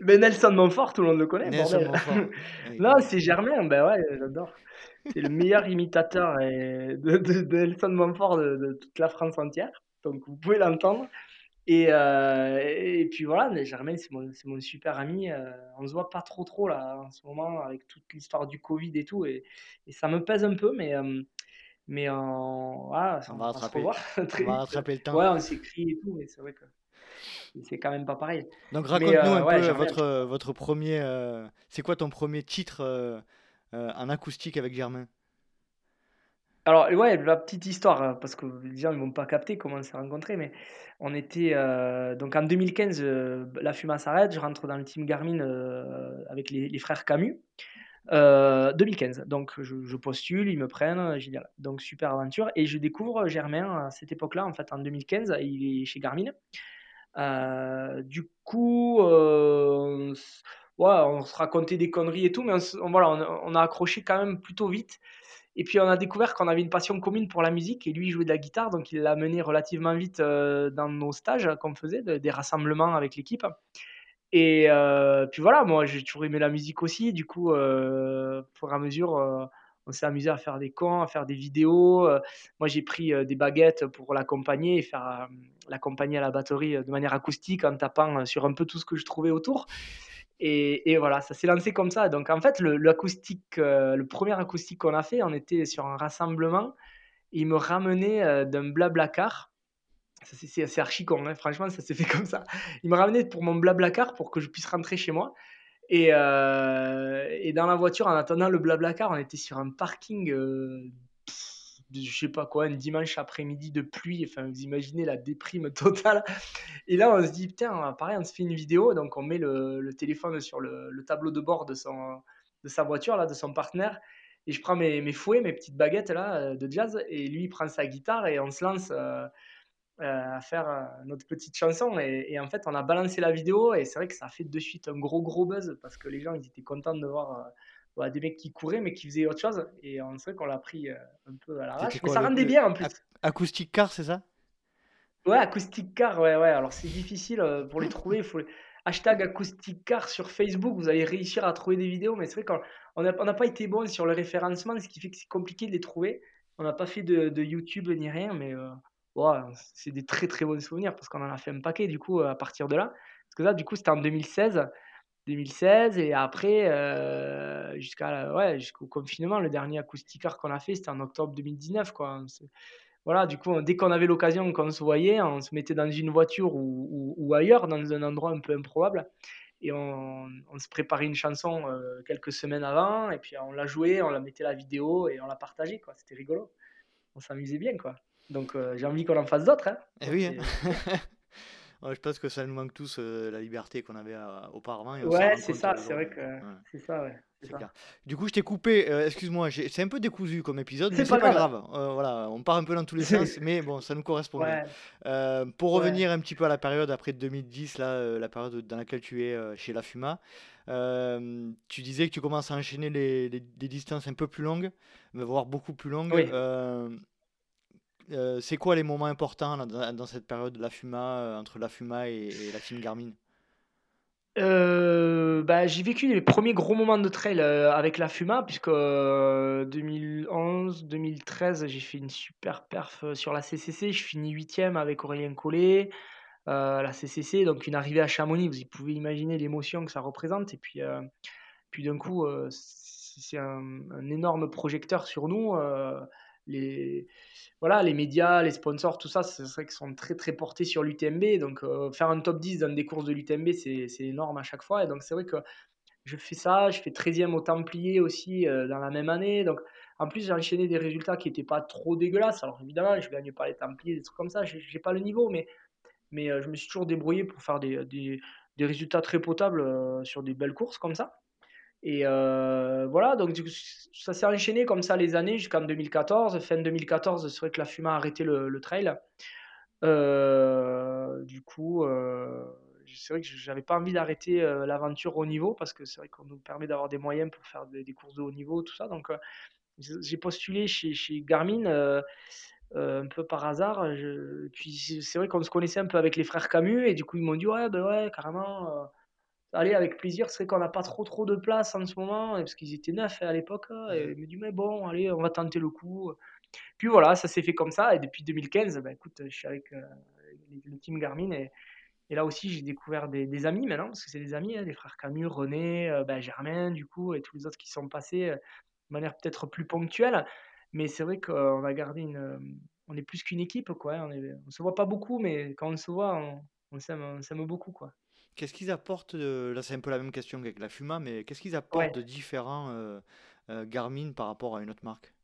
Mais Nelson Montfort, tout le monde le connaît, Nelson bordel. Non, c'est Germain, ben ouais, j'adore. C'est le meilleur imitateur et de, de- de Nelson Montfort de, de toute la France entière. Donc vous pouvez l'entendre. Et, euh, et puis voilà, Germain, c'est mon, super ami. euh, on se voit pas trop trop là en ce moment avec toute l'histoire du Covid et tout. Et, et ça me pèse un peu, mais, euh, mais euh, voilà, On on va rattraper. On va rattraper le temps. Ouais, on s'écrit et tout, mais c'est vrai que c'est quand même pas pareil. Donc raconte-nous euh, un ouais, peu votre, votre premier. euh, c'est quoi ton premier titre euh, euh, en acoustique avec Germain? Alors, ouais, la petite histoire, parce que les gens ne vont pas capter comment on s'est rencontrés, mais on était. donc en 2015, euh, la FUMA s'arrête, je rentre dans le team Garmin avec les, les frères Camus. Euh, 2015, donc je, postule, ils me prennent, génial. Donc super aventure. Et je découvre Germain à cette époque-là, en fait en 2015, il est chez Garmin. Euh, du coup, euh, ouais, on se racontait des conneries et tout, mais on, voilà, on, on a accroché quand même plutôt vite. Et puis on a découvert qu'on avait une passion commune pour la musique et lui jouait de la guitare, donc il l'a mené relativement vite euh, dans nos stages qu'on faisait, de- des rassemblements avec l'équipe. Et euh, puis voilà, moi j'ai toujours aimé la musique aussi, du coup, euh, au fur et à mesure, euh, on s'est amusé à faire des cons, à faire des vidéos. euh, moi j'ai pris des baguettes pour l'accompagner et faire l'accompagner à la batterie de manière acoustique en tapant sur un peu tout ce que je trouvais autour. Et, voilà, ça s'est lancé comme ça. Donc en fait, le, l'acoustique, le premier acoustique qu'on a fait, on était sur un rassemblement. Il me ramenait d'un blablacar. Ça, c'est, archi con, hein, franchement, ça s'est fait comme ça. Il me ramenait pour mon blablacar pour que je puisse rentrer chez moi. Et, euh, dans la voiture, en attendant le blablacar, on était sur un parking, euh, pff, je sais pas quoi, un dimanche après-midi de pluie. Enfin, vous imaginez la déprime totale. Et là, on se dit, putain, pareil, on se fait une vidéo. Donc, on met le, téléphone sur le, le tableau de bord de, son, de sa voiture, là, de son partenaire. Et je prends mes, fouets, mes petites baguettes là, euh, de jazz. Et lui, il prend sa guitare et on se lance euh, à faire euh, notre petite chanson. Et, et en fait, on a balancé la vidéo. Et c'est vrai que ça a fait de suite un gros, gros buzz parce que les gens, ils étaient contents de voir. euh, voilà, des mecs qui couraient mais qui faisaient autre chose et on sait qu'on l'a pris euh, un peu à l'arrache mais ça rendait bien en plus Ac- Acoustic car, c'est ça? Ouais, acoustic car, ouais, ouais. Alors c'est difficile euh, pour les trouver. Il faut hashtag acoustic car sur Facebook. Vous allez réussir à trouver des vidéos, mais c'est vrai qu'on n'a on n'a pas été bon sur le référencement, ce qui fait que c'est compliqué de les trouver. On n'a pas fait de, de YouTube ni rien, mais euh, ouais, c'est des très très bons souvenirs parce qu'on en a fait un paquet du coup à partir de là. Parce que là, du coup, c'était en 2016. 2016 et après euh, jusqu'à ouais, jusqu'au confinement le dernier acoustic car qu'on a fait c'était en octobre 2019 quoi voilà, du coup, dès qu'on avait l'occasion, qu'on se voyait, on se mettait dans une voiture ou, ou- ailleurs, dans un endroit un peu improbable, et on, on se préparait une chanson euh, quelques semaines avant, et puis on la jouait, on la mettait la vidéo et on la partageait. C'était rigolo. On s'amusait bien, quoi. Donc euh, j'ai envie qu'on en fasse d'autres. Hein. Eh oui, hein. Ouais, je pense que ça nous manque tous euh, la liberté qu'on avait euh, auparavant. Et Ouais, c'est ça, c'est vrai que Ouais, c'est ça, ouais. ça. clair. Du coup, je t'ai coupé. Excuse-moi, c'est un peu décousu comme épisode, mais C'est pas pas grave. voilà, on part un peu dans tous les sens, mais bon, ça nous correspond. Ouais, pour revenir un petit peu à la période après 2010, là, la période dans laquelle tu es chez La Fuma, euh, tu disais que tu commences à enchaîner les, les- des distances un peu plus longues, voire beaucoup plus longues. Oui. Euh, euh, c'est quoi les moments importants dans, cette période de La Fuma, euh, entre La Fuma et, la Team Garmin? Euh, bah, j'ai vécu les premiers gros moments de trail avec la Fuma, puisque euh, 2011, 2013, j'ai fait une super perf sur la CCC. Je finis huitième avec Aurélien Collet. La CCC, donc une arrivée à Chamonix, vous pouvez imaginer l'émotion que ça représente. Et puis, puis d'un coup, c'est un énorme projecteur sur nous. Les, voilà, les médias, les sponsors, tout ça, c'est vrai qu'ils sont très très portés sur l'UTMB. Donc euh, faire un top 10 dans des courses de l'UTMB, c'est énorme à chaque fois. Et donc c'est vrai que je fais ça, je fais 13e au Templier aussi euh, dans la même année. Donc en plus, j'ai enchaîné des résultats qui n'étaient pas trop dégueulasses. Alors évidemment, je ne gagne pas les Templiers, des trucs comme ça, j'ai j'ai pas le niveau, mais, euh, je me suis toujours débrouillé pour faire des, des, résultats très potables sur des belles courses comme ça. Et euh, voilà, donc ça s'est enchaîné comme ça les années jusqu'en 2014. Fin 2014, c'est vrai que la FUMA a arrêté le, trail. Euh, du coup, euh, c'est vrai que j'avais pas envie d'arrêter l'aventure au niveau parce que c'est vrai qu'on nous permet d'avoir des moyens pour faire des, courses de haut niveau, tout ça. Donc, j'ai postulé chez, Garmin un peu par hasard. Puis c'est vrai qu'on se connaissait un peu avec les frères Camus et du coup, ils m'ont dit Ouais, ben ouais, carrément. Allez, avec plaisir, c'est vrai qu'on n'a pas trop trop de place en ce moment, parce qu'ils étaient neufs hein, à l'époque. hein, Et Mhm. il me dit, mais bon, allez, on va tenter le coup. Puis voilà, ça s'est fait comme ça. Et depuis 2015, bah, écoute, je suis avec euh, le team Garmin. Et, et là aussi, j'ai découvert des, des amis maintenant, parce que c'est des amis, hein, les frères Camus, René, euh, bah, Germain, du coup, et tous les autres qui sont passés euh, de manière peut-être plus ponctuelle. Mais c'est vrai qu'on a gardé une. On est plus qu'une équipe, quoi. hein, On est, on se voit pas beaucoup, mais quand on se voit, on, on s'aime beaucoup, quoi. Qu'est-ce qu'ils apportent de- Là, c'est un peu la même question qu'avec la Fuma, mais qu'est-ce qu'ils apportent Ouais. de différent euh, euh, Garmin par rapport à une autre marque?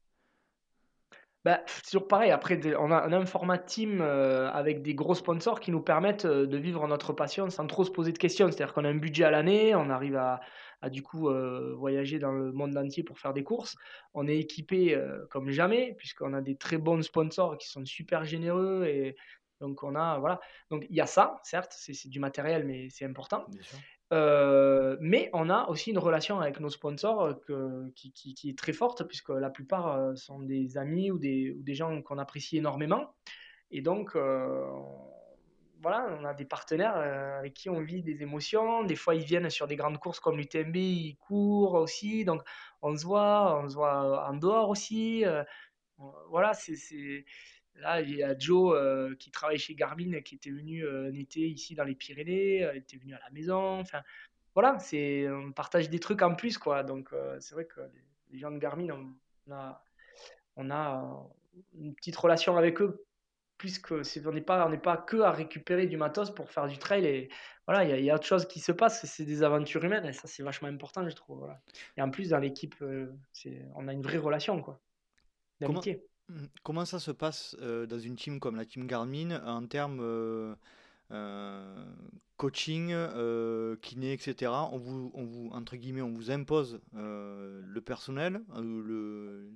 Bah, c'est toujours pareil. Après, on a, un format team euh, avec des gros sponsors qui nous permettent euh, de vivre notre passion sans trop se poser de questions. C'est-à-dire qu'on a un budget à l'année, on arrive à, à, du coup euh, voyager dans le monde entier pour faire des courses. On est équipé euh, comme jamais puisqu'on a des très bons sponsors qui sont super généreux et donc on a voilà. Donc il y a ça, certes, c'est du matériel, mais c'est important. Bien sûr. Euh, mais on a aussi une relation avec nos sponsors euh, que- qui, qui- qui est très forte, puisque la plupart euh, sont des amis ou des, ou des gens qu'on apprécie énormément. Et donc, euh, on- voilà, on a des partenaires avec qui on vit des émotions. Des fois, ils viennent sur des grandes courses comme l'UTMB, ils courent aussi. Donc, on se voit, on se voit en dehors aussi. euh, voilà, c'est- Là, il y a Joe euh, qui travaille chez Garmin, qui était venu euh, un été ici dans les Pyrénées, euh, il était venu à la maison. Enfin, voilà, c'est, on partage des trucs en plus, quoi. Donc, euh, c'est vrai que les, les gens de Garmin, on, a, on a une petite relation avec eux, puisque c'est, on n'est pas, on n'est pas que à récupérer du matos pour faire du trail. Et voilà, il y y a autre chose qui se passe, c'est des aventures humaines, et ça, c'est vachement important, je trouve. Voilà. Et en plus, dans l'équipe, on a une vraie relation, quoi, Comment, d'amitié. Mm. Comment ça se passe euh, dans une team comme la team Garmin en termes euh, euh, coaching, euh, kiné, etc. On vous, on vous, entre guillemets, on vous impose le personnel, le,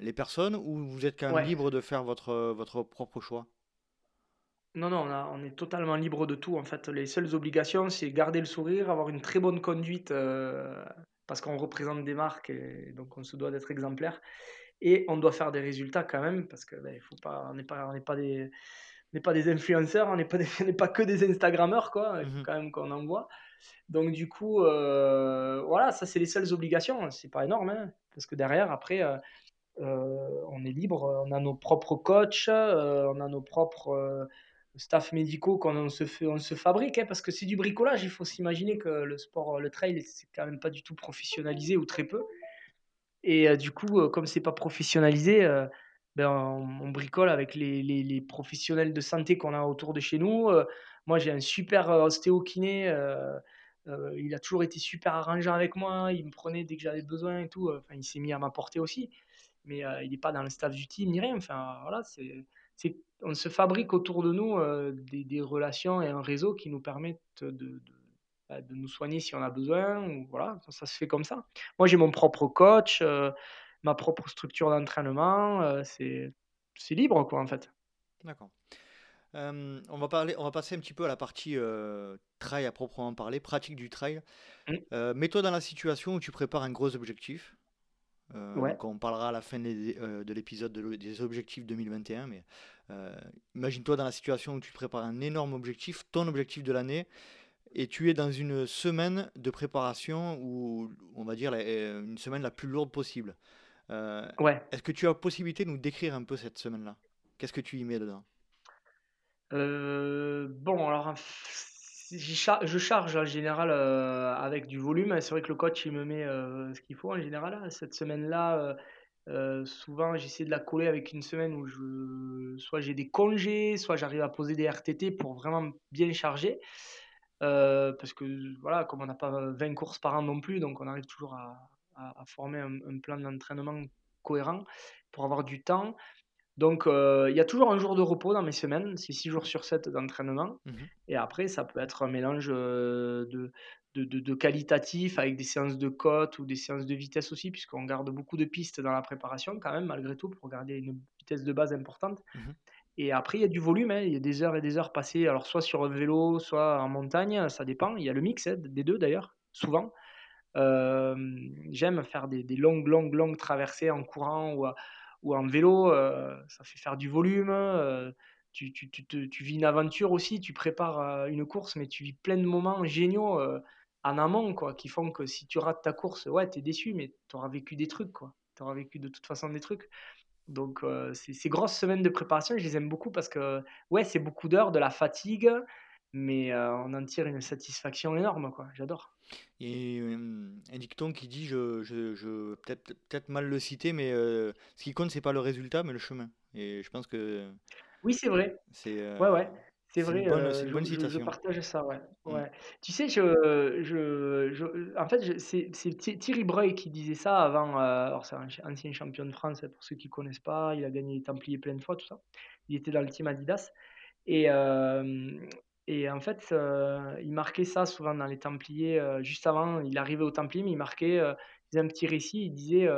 les personnes, ou vous êtes quand même Ouais. libre de faire votre, votre propre choix? Non, non, on, a- on est totalement libre de tout. En fait, les seules obligations, c'est garder le sourire, avoir une très bonne conduite, parce qu'on représente des marques et donc on se doit d'être exemplaire. Et on doit faire des résultats quand même, parce que ben, faut pas, on n'est pas, on n'est pas des, n'est pas des influenceurs, on n'est pas, des- on n'est pas que des Instagrammeurs, quoi. Il faut Mhm. quand même qu'on en voit. Donc du coup, euh, voilà, ça c'est les seules obligations. C'est pas énorme, hein, parce que derrière, après, euh, euh, on est libre, on a nos propres coachs, on a nos propres staff médicaux qu'on on se fait, on se fabrique, hein, parce que c'est du bricolage. Il faut s'imaginer que le sport, le trail, c'est quand même pas du tout professionnalisé ou très peu. Et du coup, comme c'est pas professionnalisé, ben, on, bricole avec les, les- professionnels de santé qu'on a autour de chez nous. Moi, j'ai un super ostéo-kiné. il a toujours été super arrangeant avec moi. Il me prenait dès que j'avais besoin et tout. Enfin, il s'est mis à m'apporter aussi. Mais il n'est pas dans le staff du ni rien. Enfin, voilà, c'est, on se fabrique autour de nous des, des relations et un réseau qui nous permettent de, de nous soigner si on a besoin. Ou, voilà, ça, ça se fait comme ça. Moi, j'ai mon propre coach, euh, ma propre structure d'entraînement. euh, c'est, libre, quoi, en fait. D'accord. Euh, on va parler, on va passer un petit peu à la partie euh, trail à proprement parler, pratique du trail. Mm. Euh, mets-toi dans la situation où tu prépares un gros objectif. Ouais. donc on parlera à la fin de l'épisode des objectifs 2021, mais imagine-toi dans la situation où tu prépares un énorme objectif, ton objectif de l'année, et tu es dans une semaine de préparation où on va dire euh, une semaine la plus lourde possible. Euh, Ouais. est-ce que tu as possibilité de nous décrire un peu cette semaine-là? Qu'est-ce que tu y mets dedans? Euh, bon, alors, char- je charge en général euh, avec du volume. C'est vrai que le coach, il me met ce qu'il faut en général. Cette semaine-là, souvent, j'essaie de la coller avec une semaine où je, soit j'ai des congés, soit j'arrive à poser des RTT pour vraiment bien charger. Euh, parce que, voilà, comme on n'a pas 20 courses par an non plus, donc on arrive toujours à, à- à former un, un plan d'entraînement cohérent pour avoir du temps. Donc, euh, il y a toujours un jour de repos dans mes semaines, c'est 6 jours sur 7 d'entraînement. Mhm. Et après, ça peut être un mélange euh, de, de, de- de qualitatif avec des séances de côte ou des séances de vitesse aussi, puisqu'on garde beaucoup de pistes dans la préparation quand même, malgré tout, pour garder une vitesse de base importante. Mhm. Et après, il y a du volume, hein, il y a des heures et des heures passées, alors soit sur vélo, soit en montagne, ça dépend. Il y a le mix hein, des deux d'ailleurs, souvent. J'aime faire des, longues, longues, longues traversées en courant ou, en vélo. euh, ça fait faire du volume. euh, tu, vis une aventure aussi. Tu prépares euh, une course, mais tu vis plein de moments géniaux. en amont, quoi, qui font que si tu rates ta course, ouais, tu es déçu, mais tu auras vécu des trucs, quoi. Tu auras vécu de toute façon des trucs. Donc, euh, ces, grosses semaines de préparation, je les aime beaucoup parce que, ouais, c'est beaucoup d'heures, de la fatigue, mais euh, on en tire une satisfaction énorme, quoi. J'adore. Et euh, un dicton qui dit, je, je, je peut-être peut-être mal le citer, mais euh, ce qui compte, c'est pas le résultat, mais le chemin. Et je pense que Oui, c'est vrai. c'est Ouais, ouais. C'est vrai, une bonne, euh, une je, bonne je- je partage ça, ouais. Mm. Ouais. Tu sais, je, je, je- en fait, c'est c'est Thi- Thierry Breuil qui disait ça avant. euh, alors, c'est un ancien champion de France, pour ceux qui connaissent pas. Il a gagné les Templiers plein de fois, tout ça. Il était dans le team Adidas. Et, euh, et en fait, il marquait ça souvent dans les Templiers. juste avant, il arrivait aux Templiers, mais il marquait, il faisait un petit récit. Il disait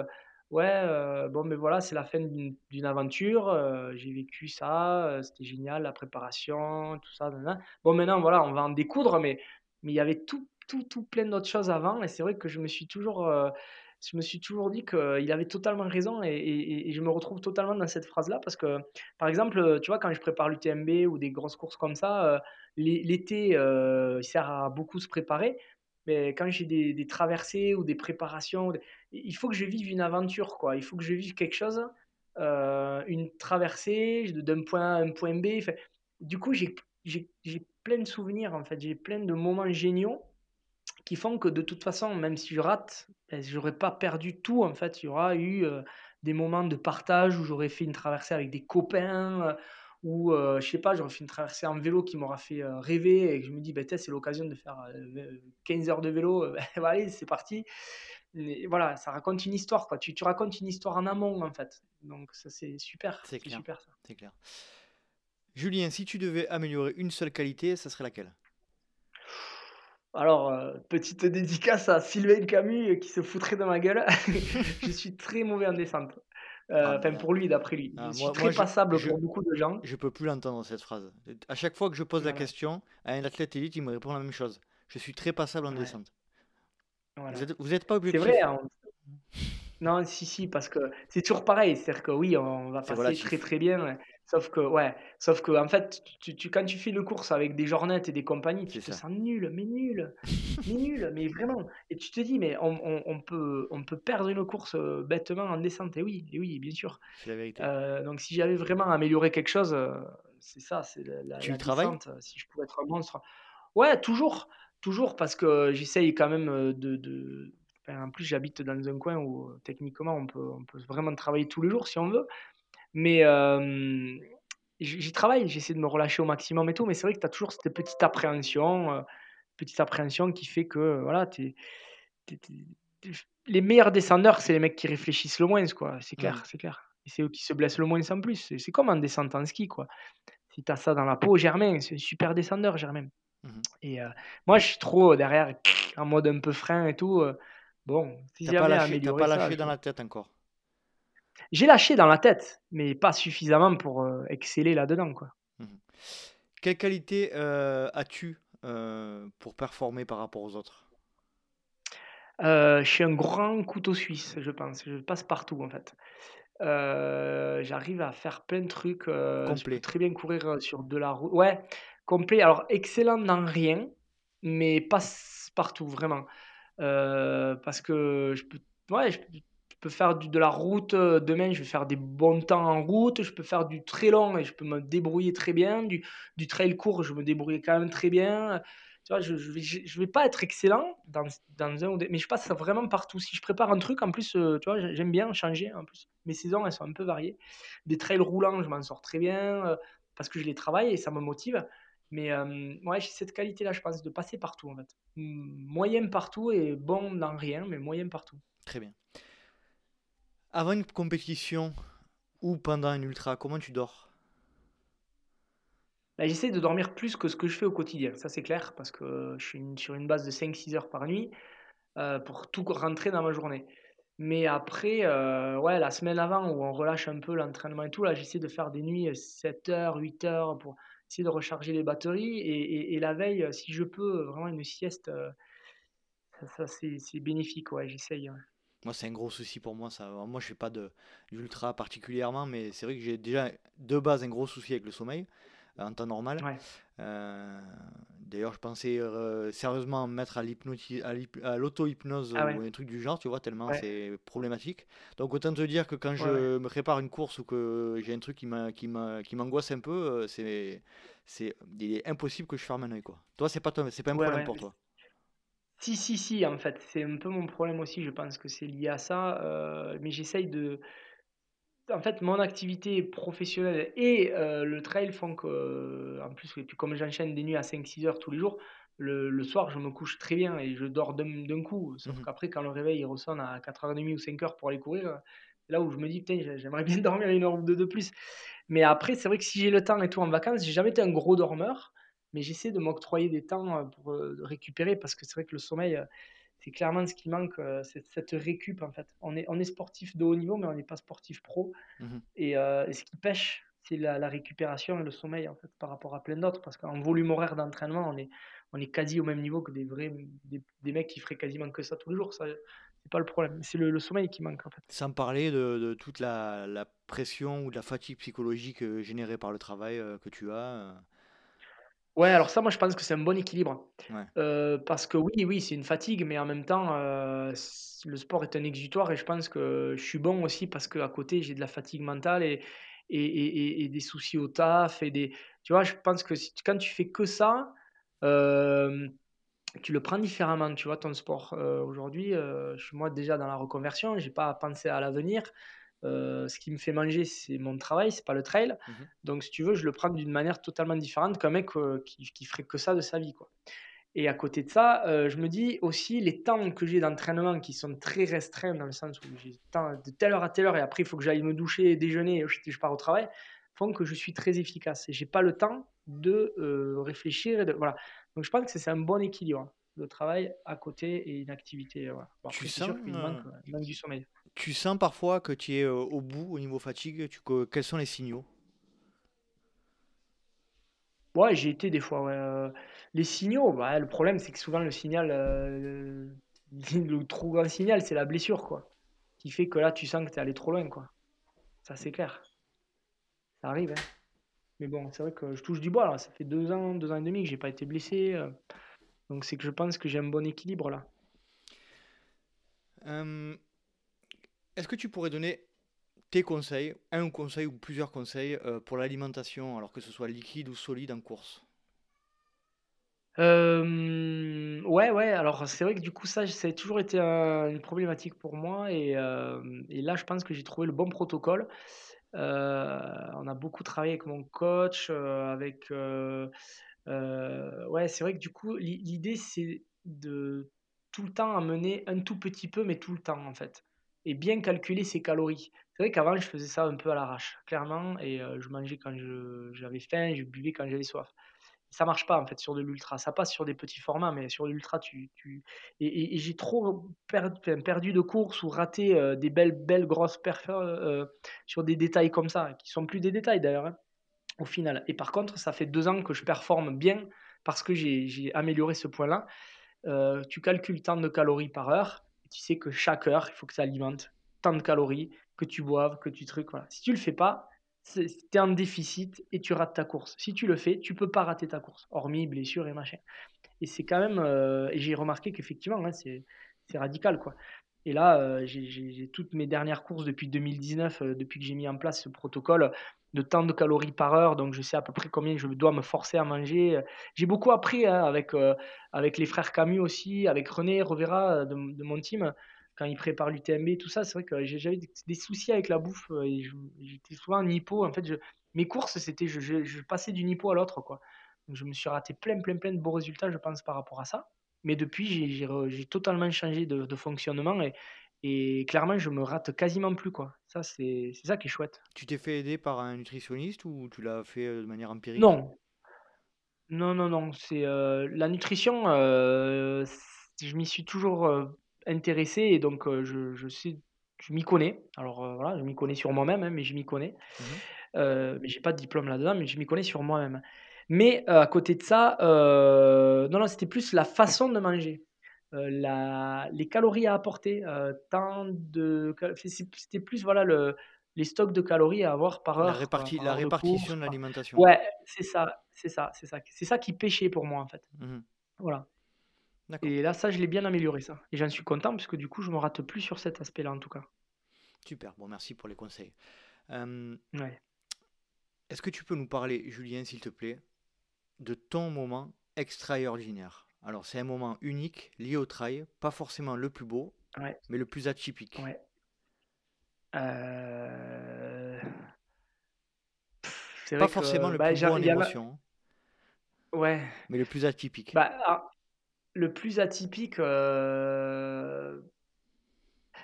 Ouais, euh, bon, mais voilà, c'est la fin d'une aventure. euh, j'ai vécu ça, euh, c'était génial, la préparation, tout ça. Bon, maintenant, voilà, on va en découdre, mais mais il y avait tout, tout, tout plein d'autres choses avant. Et c'est vrai que je me suis toujours. je me suis toujours dit qu'il avait totalement raison et, et- je me retrouve totalement dans cette phrase-là parce que par exemple, tu vois, quand je prépare l'UTMB ou des grosses courses comme ça, l'é- l'été, il sert à beaucoup se préparer. Mais quand j'ai des, traversées ou des préparations, il faut que je vive une aventure, quoi. Il faut que je vive quelque chose, euh, une traversée d'un point A à un point B. Du coup, j'ai plein de souvenirs, en fait. J'ai plein de moments géniaux qui font que de toute façon, même si je rate, ben, j'aurais pas perdu tout en fait. Il y aura eu euh, des moments de partage où j'aurais fait une traversée avec des copains, euh, ou euh, je sais pas, j'aurais fait une traversée en vélo qui m'aura fait euh, rêver et que je me dis, tiens, c'est l'occasion de faire euh, 15 heures de vélo, ben, allez, c'est parti. Et voilà, ça raconte une histoire, quoi. Tu, tu racontes une histoire en amont en fait. Donc ça, c'est super, C'est clair. super ça. C'est clair. Julien, si tu devais améliorer une seule qualité, ça serait laquelle? Alors, euh, petite dédicace à Sylvain Camus euh, qui se foutrait de ma gueule. Je suis très mauvais en descente. Euh, Ah, Enfin, pour lui, d'après lui. ah, Je suis moi, très moi passable je, pour beaucoup de gens. je peux plus l'entendre cette phrase. À chaque fois que je pose la question à un athlète élite, il me répond la même chose. Je suis très passable en Ouais, descente. Vous voilà. êtes, vous êtes pas C'est objectif. vrai, hein, Non, si, si, parce que c'est toujours pareil. C'est-à-dire que oui, on va C'est passer très très bien. Sauf que, ouais, sauf que, en fait, tu, tu- quand tu fais une course avec des jornettes et des compagnies, tu te ça. sens nul, mais nul, mais nul, mais vraiment. Et tu te dis, mais on, on- on peut, on peut perdre une course euh, bêtement en descente. Et oui, et oui, bien sûr. C'est la vérité. Euh, donc, si j'avais vraiment amélioré quelque chose, euh, c'est ça, c'est la, la- Tu la descente. Si je pouvais être un monstre. Ouais, toujours, toujours, parce que j'essaye quand même de, de- en plus, j'habite dans un coin où techniquement on peut, on peut vraiment travailler tous les jours si on veut. Mais euh, j'y travaille, j'essaie de me relâcher au maximum et tout. Mais c'est vrai que tu as toujours cette petite appréhension, euh, petite appréhension qui fait que euh, voilà, t'es- t'es- t'es- t'es- les meilleurs descendeurs, c'est les mecs qui réfléchissent le moins, quoi. C'est clair, c'est clair. Et c'est eux qui se blessent le moins en plus. C'est c'est comme en descente en ski, quoi. Si tu as ça dans la peau, Germain, c'est un super descendeur, Germain. Mhm. Et euh, moi, je suis trop derrière, en mode un peu frein et tout. bon, si T'as pas lâché, t'as pas lâché dans la tête encore. J'ai lâché dans la tête, mais pas suffisamment pour euh, exceller là-dedans, quoi. Mhm. Quelle qualité euh, as-tu euh, pour performer par rapport aux autres? Je suis un grand couteau suisse, je pense. Je passe partout, en fait. J'arrive à faire plein de trucs. je peux très bien courir sur de la route. Ouais, complet. Alors, excellent dans rien, mais passe partout, vraiment. Parce que je peux, ouais, je peux, peux faire de la route. euh, Demain, je vais faire des bons temps en route. Je peux faire du très long et je peux me débrouiller très bien. Du, trail court, je me débrouille quand même très bien. Tu vois, je, je vais, je, je pas être excellent dans, un ou des- mais je passe vraiment partout. Si je prépare un truc, en plus, euh, tu vois, j'ai- j'aime bien changer. En plus, mes saisons, elles sont un peu variées. Des trails roulants, je m'en sors très bien euh, parce que je les travaille et ça me motive. Mais euh, ouais, j'ai cette qualité-là, je pense, de passer partout en fait. Moyen partout et bon dans rien, mais moyen partout. Très bien. Avant une compétition ou pendant un ultra, comment tu dors? Là, j'essaie de dormir plus que ce que je fais au quotidien, ça c'est clair, parce que je suis sur une base de 5-6 heures par nuit euh, pour tout rentrer dans ma journée. Mais après, euh, ouais, la semaine avant où on relâche un peu l'entraînement et tout, là, j'essaie de faire des nuits euh, 7 heures, 8 heures pour essayer de recharger les batteries. Et, la veille, euh, si je peux, vraiment une sieste, euh, ça, c'est bénéfique, ouais, j'essaye. Moi, c'est un gros souci pour moi. Ça. Moi, je fais pas d'ultra particulièrement, mais c'est vrai que j'ai déjà de base un gros souci avec le sommeil euh, en temps normal. Ouais. Euh, D'ailleurs, je pensais euh, sérieusement me mettre à l'auto-hypnose Ah ou un truc du genre, tu vois, tellement ouais, c'est problématique. Donc autant te dire que quand je me prépare une course ou que j'ai un truc qui m'a, qui m'a, qui m'angoisse un peu, c'est, il est impossible que je ferme un œil, quoi. Toi, c'est pas, ton- pas un problème pour toi? Si, si, si, en fait, c'est un peu mon problème aussi. Je pense que c'est lié à ça. euh, mais j'essaye de. En fait, mon activité professionnelle et euh, le trail font que, euh, en plus, et puis comme j'enchaîne des nuits à cinq six heures tous les jours, le, le soir, je me couche très bien et je dors d'un coup. Sauf Mhm. qu'après, quand le réveil il ressonne à 4h30 ou cinq heures pour aller courir, là où je me dis, putain, j'ai- j'aimerais bien dormir une heure ou deux de plus. Mais après, c'est vrai que si j'ai le temps et tout en vacances, j'ai jamais été un gros dormeur, mais j'essaie de m'octroyer des temps pour récupérer parce que c'est vrai que le sommeil, c'est clairement ce qui manque, c'est cette récup en fait. On est, on est sportif de haut niveau, mais on n'est pas sportif pro. Mhm. Et, euh, et ce qui pêche, c'est la, la récupération et le sommeil en fait, par rapport à plein d'autres. Parce qu'en volume horaire d'entraînement, on est, on est quasi au même niveau que des vrais des, des mecs qui feraient quasiment que ça tous les jours. Ça, c'est pas le problème. C'est le, le sommeil qui manque en fait. Sans parler de, de toute la, la pression ou de la fatigue psychologique générée par le travail que tu as. Ouais, alors ça, moi, je pense que c'est un bon équilibre. Ouais. Euh, parce que oui, oui, c'est une fatigue, mais en même temps, euh, c- le sport est un exutoire et je pense que je suis bon aussi parce qu'à côté, j'ai de la fatigue mentale et, et, et- des soucis au taf et des, tu vois, je pense que si- quand tu fais que ça, euh, tu le prends différemment, tu vois, ton sport. Euh, aujourd'hui, euh, je suis moi déjà dans la reconversion, j'ai pas à penser à l'avenir. Euh, ce qui me fait manger, c'est mon travail, c'est pas le trail. Mhm. Donc, si tu veux, je le prends d'une manière totalement différente qu'un mec euh, qui, qui ferait que ça de sa vie, quoi. Et à côté de ça, euh, je me dis aussi les temps que j'ai d'entraînement qui sont très restreints dans le sens où j'ai de telle heure à telle heure et après il faut que j'aille me doucher, déjeuner et je, je pars au travail, font que je suis très efficace et j'ai pas le temps de réfléchir. Et de, voilà. Donc je pense que c'est un bon équilibre, le travail à côté et une activité. euh, Tu sûr sens, euh, manque, euh, il manque du sommeil. tu sens parfois que tu es euh, au bout au niveau fatigue. Tu, que- quels sont les signaux? Ouais, j'ai été des fois. ouais, euh, les signaux, bah, le problème c'est que souvent le signal, euh, le trop grand signal, c'est la blessure, quoi. Qui fait que là tu sens que tu es allé trop loin, quoi. Ça c'est clair. Ça arrive, hein. Mais bon, c'est vrai que je touche du bois là. Ça fait deux ans, deux ans et demi que j'ai pas été blessé. Donc c'est que je pense que j'ai un bon équilibre là. Euh, est-ce que tu pourrais donner tes conseils, un conseil ou plusieurs conseils euh, pour l'alimentation, alors que ce soit liquide ou solide en course? Euh, ouais, ouais. Alors c'est vrai que du coup ça, ça a toujours été un- une problématique pour moi et, euh, et là je pense que j'ai trouvé le bon protocole. Euh, on a beaucoup travaillé avec mon coach, avec. Euh, ouais, c'est vrai que du coup l'i- l'idée c'est de tout le temps amener un tout petit peu, mais tout le temps en fait, et bien calculer ses calories. C'est vrai qu'avant je faisais ça un peu à l'arrache, clairement, et euh, je mangeais quand j'avais faim, je buvais quand j'avais soif ça marche pas en fait sur de l'ultra. Ça passe sur des petits formats, mais sur l'ultra, tu, tu... Et, j'ai trop perdu, de courses ou raté euh, des belles, belles grosses perfs sur des détails comme ça, qui sont plus des détails d'ailleurs, hein, final. Et par contre, ça fait deux ans que je performe bien parce que j'ai amélioré ce point-là. Euh, tu calcules tant de calories par heure, tu sais que chaque heure, il faut que ça alimente tant de calories, que tu boives, que tu trucs. Voilà. Si tu le fais pas, tu en déficit et tu rates ta course. Si tu le fais, tu peux pas rater ta course, hormis blessure et machin. Et c'est quand même, euh, et j'ai remarqué qu'effectivement, hein, c'est radical quoi. Et là, euh, j'ai toutes mes dernières courses depuis 2019, euh, depuis que j'ai mis en place ce protocole de tant de calories par heure, donc je sais à peu près combien je dois me forcer à manger. J'ai beaucoup appris hein, avec, euh, avec les frères Camus aussi, avec René Rovera euh, de, mon team, quand il prépare l'UTMB, tout ça. C'est vrai que j'avais des, soucis avec la bouffe euh, et j'étais souvent en hypo. En fait, je- mes courses, c'était je, je- passais d'une hypo à l'autre, quoi. Je me suis raté plein, plein, plein de beaux résultats, je pense, par rapport à ça. Mais depuis, j'ai totalement changé de, de fonctionnement et, et clairement, je me rate quasiment plus, quoi. Ça, c'est ça qui est chouette. Tu t'es fait aider par un nutritionniste ou tu l'as fait euh, de manière empirique? Non, non, non, non. C'est euh, la nutrition. euh, je m'y suis toujours euh, intéressé et donc je, je sais, je m'y connais. Alors voilà, je m'y connais sur moi-même, hein, mais je m'y connais. Euh, mais j'ai pas de diplôme là-dedans, mais je m'y connais sur moi-même. Mais à côté de ça, non, non, c'était plus la façon de manger, la, les calories à apporter, euh, tant de, c'était plus voilà le les stocks de calories à avoir par heure. La, réparti- par la heure de répartition de l'alimentation. Ouais, c'est ça, c'est ça, c'est ça. C'est ça qui pêchait pour moi, en fait. Mhm. Voilà. Et là, ça, je l'ai bien amélioré, ça. Et j'en suis content, parce que du coup, je me rate plus sur cet aspect-là, en tout cas. Super. Bon, merci pour les conseils. Euh, Ouais. Est-ce que tu peux nous parler, Julien, s'il te plaît, de ton moment extraordinaire? Alors, c'est un moment unique, lié au trail, pas forcément le plus beau, Ouais. mais le plus atypique. Ouais. Euh... pff, Pas que forcément le bah, plus beau en émotion, Ouais. mais le plus atypique. Bah, ah, le plus atypique, euh,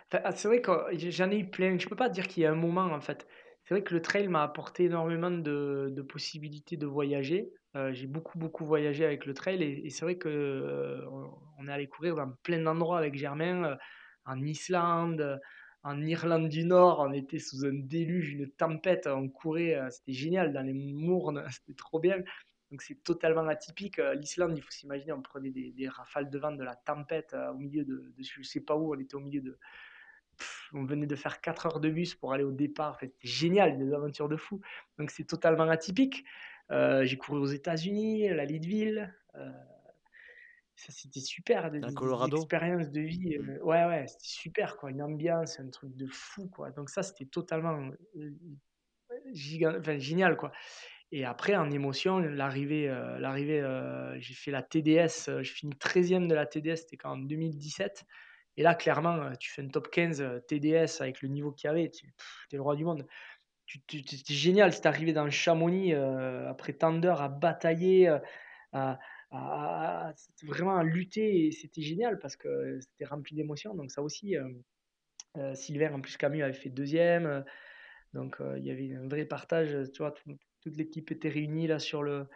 enfin, ah, c'est vrai que j'en ai eu plein. Je peux pas dire qu'il y a un moment en fait. C'est vrai que le trail m'a apporté énormément de, possibilités de voyager. Euh, j'ai beaucoup beaucoup voyagé avec le trail et, c'est vrai que euh, est allé courir dans plein d'endroits avec Germain, euh, en Islande, en Irlande du Nord. On était sous un déluge, une tempête, on courait, c'était génial dans les mournes, c'était trop bien. Donc c'est totalement atypique. L'Islande, il faut s'imaginer, on prenait des, rafales de vent, de la tempête au milieu de, de je sais pas où, on était au milieu de, Pff, on venait de faire 4 heures de bus pour aller au départ. Enfin, c'était génial, des aventures de fou. Donc c'est totalement atypique. Euh, j'ai couru aux États-Unis, la Leadville. euh, ça, c'était super. Des, le des- Colorado? expériences de vie. euh, ouais, ouais, c'était super, quoi. Une ambiance, un truc de fou, quoi. Donc ça, c'était totalement giga- enfin, génial, quoi. Et après, en émotion, l'arrivée, l'arrivée, j'ai fait la TDS, j'ai fini 13e de la TDS, c'était quand en 2017. Et là, clairement, euh, tu fais un top 15 euh, TDS avec le niveau qu'il y avait, tu es le roi du monde. C'était génial, c'est arrivé dans Chamonix euh, après tant d'heures à batailler, euh, à, vraiment à lutter, et c'était génial parce que c'était rempli d'émotions. Donc ça aussi, euh, Sylvain, en plus Camus avait fait deuxième. donc il y avait un vrai partage, tu vois, tout- toute l'équipe était réunie là sur le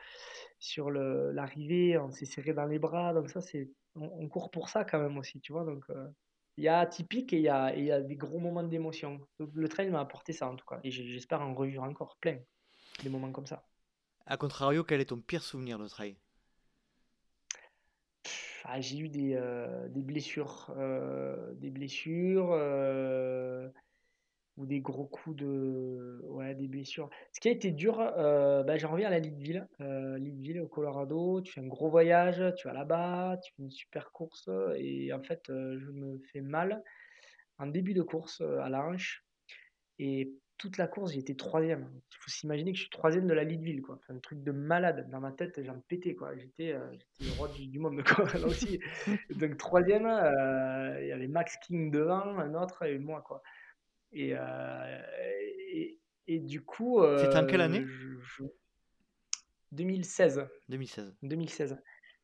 sur l'arrivée, on s'est serré dans les bras, donc ça c'est on, on court pour ça quand même aussi, tu vois. Donc euh, il y a atypique et il y a, y des gros moments d'émotion. Le trail m'a apporté ça en tout cas, et j'espère en revivre encore plein des moments comme ça. A contrario, quel est ton pire souvenir de trail? Ah, j'ai eu des, euh, des blessures, euh, des blessures euh, ou des gros coups de, ouais, des blessures. Ce qui a été dur, euh, bah, j'en reviens à la Leadville, euh, Leadville au Colorado. Tu fais un gros voyage, tu vas là-bas, tu fais une super course et en fait, euh, je me fais mal en début de course euh, à la hanche et toute la course, été troisième. Il faut s'imaginer que je suis troisième de la Leadville, quoi. Enfin, un truc de malade. Dans ma tête, j'en pétais, quoi. J'étais euh, j'étais le roi du, monde, quoi. Là aussi. Donc, troisième, il y avait Max King devant, un autre et moi, quoi. Et, euh, et, et du coup. C'était en quelle année? je- je- 2016. 2016. 2016.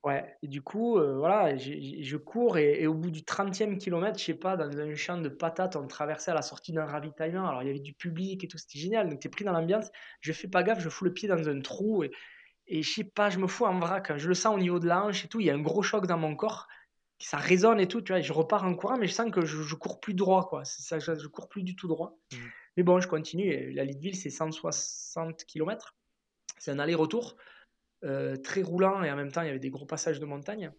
Ouais, et du coup, euh, voilà, je cours et, et au bout du 30e kilomètre, je sais pas, dans un champ de patates, on traversait à la sortie d'un ravitaillement. Alors, il y avait du public et tout, c'était génial. Donc, tu es pris dans l'ambiance. Je fais pas gaffe, je fous le pied dans un trou et, et je sais pas, je me fous en vrac. Je le sens au niveau de la hanche et tout. Il y a un gros choc dans mon corps. Ça résonne et tout, tu vois. Je repars en courant, mais je sens que je, je cours plus droit, quoi. C'est ça, je, je cours plus du tout droit. Mhm. Mais bon, je continue. Et la Leadville, c'est 160 km. C'est un aller-retour euh, très roulant et en même temps, il y avait des gros passages de montagne.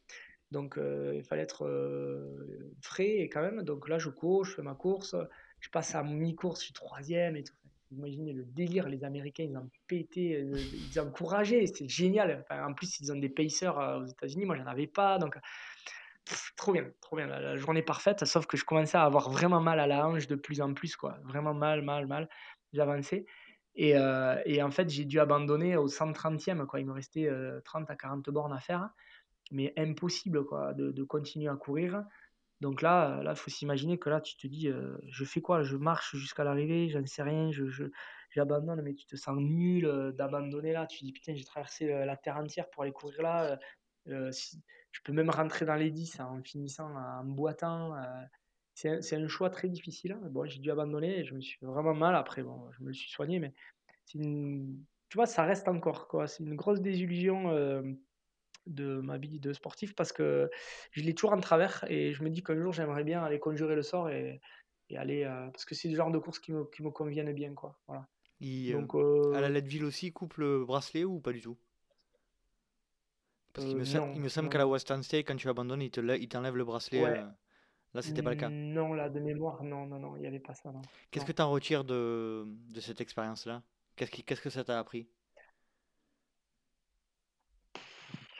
Donc, euh, il fallait être euh, frais et quand même. Donc là, je cours, je fais ma course. Je passe à mi-course, je suis troisième et tout. Vous imaginez le délire, les Américains, ils pétaient, euh, ils encourageaient, c'était génial. Enfin, en plus, ils ont des pacers aux États-Unis, moi, j'en avais pas. Donc, trop bien, trop bien. La, journée parfaite, sauf que je commençais à avoir vraiment mal à la hanche de plus en plus, quoi. Vraiment mal, mal, mal. J'avançais. Et, euh, et en fait, j'ai dû abandonner au 130e, quoi. Il me restait euh, 30 à 40 bornes à faire. Mais impossible, quoi, de, de continuer à courir. Donc là, là, faut s'imaginer que là, tu te dis, euh, je fais quoi? Je marche jusqu'à l'arrivée, j'en sais rien, je, j'abandonne, mais tu te sens nul euh, d'abandonner là. Tu te dis, putain, j'ai traversé euh, la terre entière pour aller courir là. euh, euh, je peux même rentrer dans les 10 en finissant, en boitant. euh, c'est un, choix très difficile. hein. Bon, j'ai dû abandonner et je me suis vraiment mal. Après, bon, je me le suis soigné, mais une... tu vois, ça reste encore, quoi. C'est une grosse désillusion euh, de ma vie de sportif parce que je l'ai toujours en travers et je me dis qu'un jour, j'aimerais bien aller conjurer le sort et, et aller. euh, parce que c'est le genre de course qui me, qui me conviennent bien, quoi. Voilà. Il, euh, Donc, à la euh, Leadville aussi, il coupe le bracelet ou pas du tout? Parce qu'il Euh, me, sem- non, il me semble qu'à la. Western State, quand tu abandonnes, il te lè- il t'enlève le bracelet. Ouais. euh, Là, c'était pas le cas. Non, là, de mémoire, non, non, non, il n'y avait pas ça. Qu'est-ce que tu en retires de, de cette expérience-là? Qu'est-ce qui, qu'est-ce que ça t'a appris?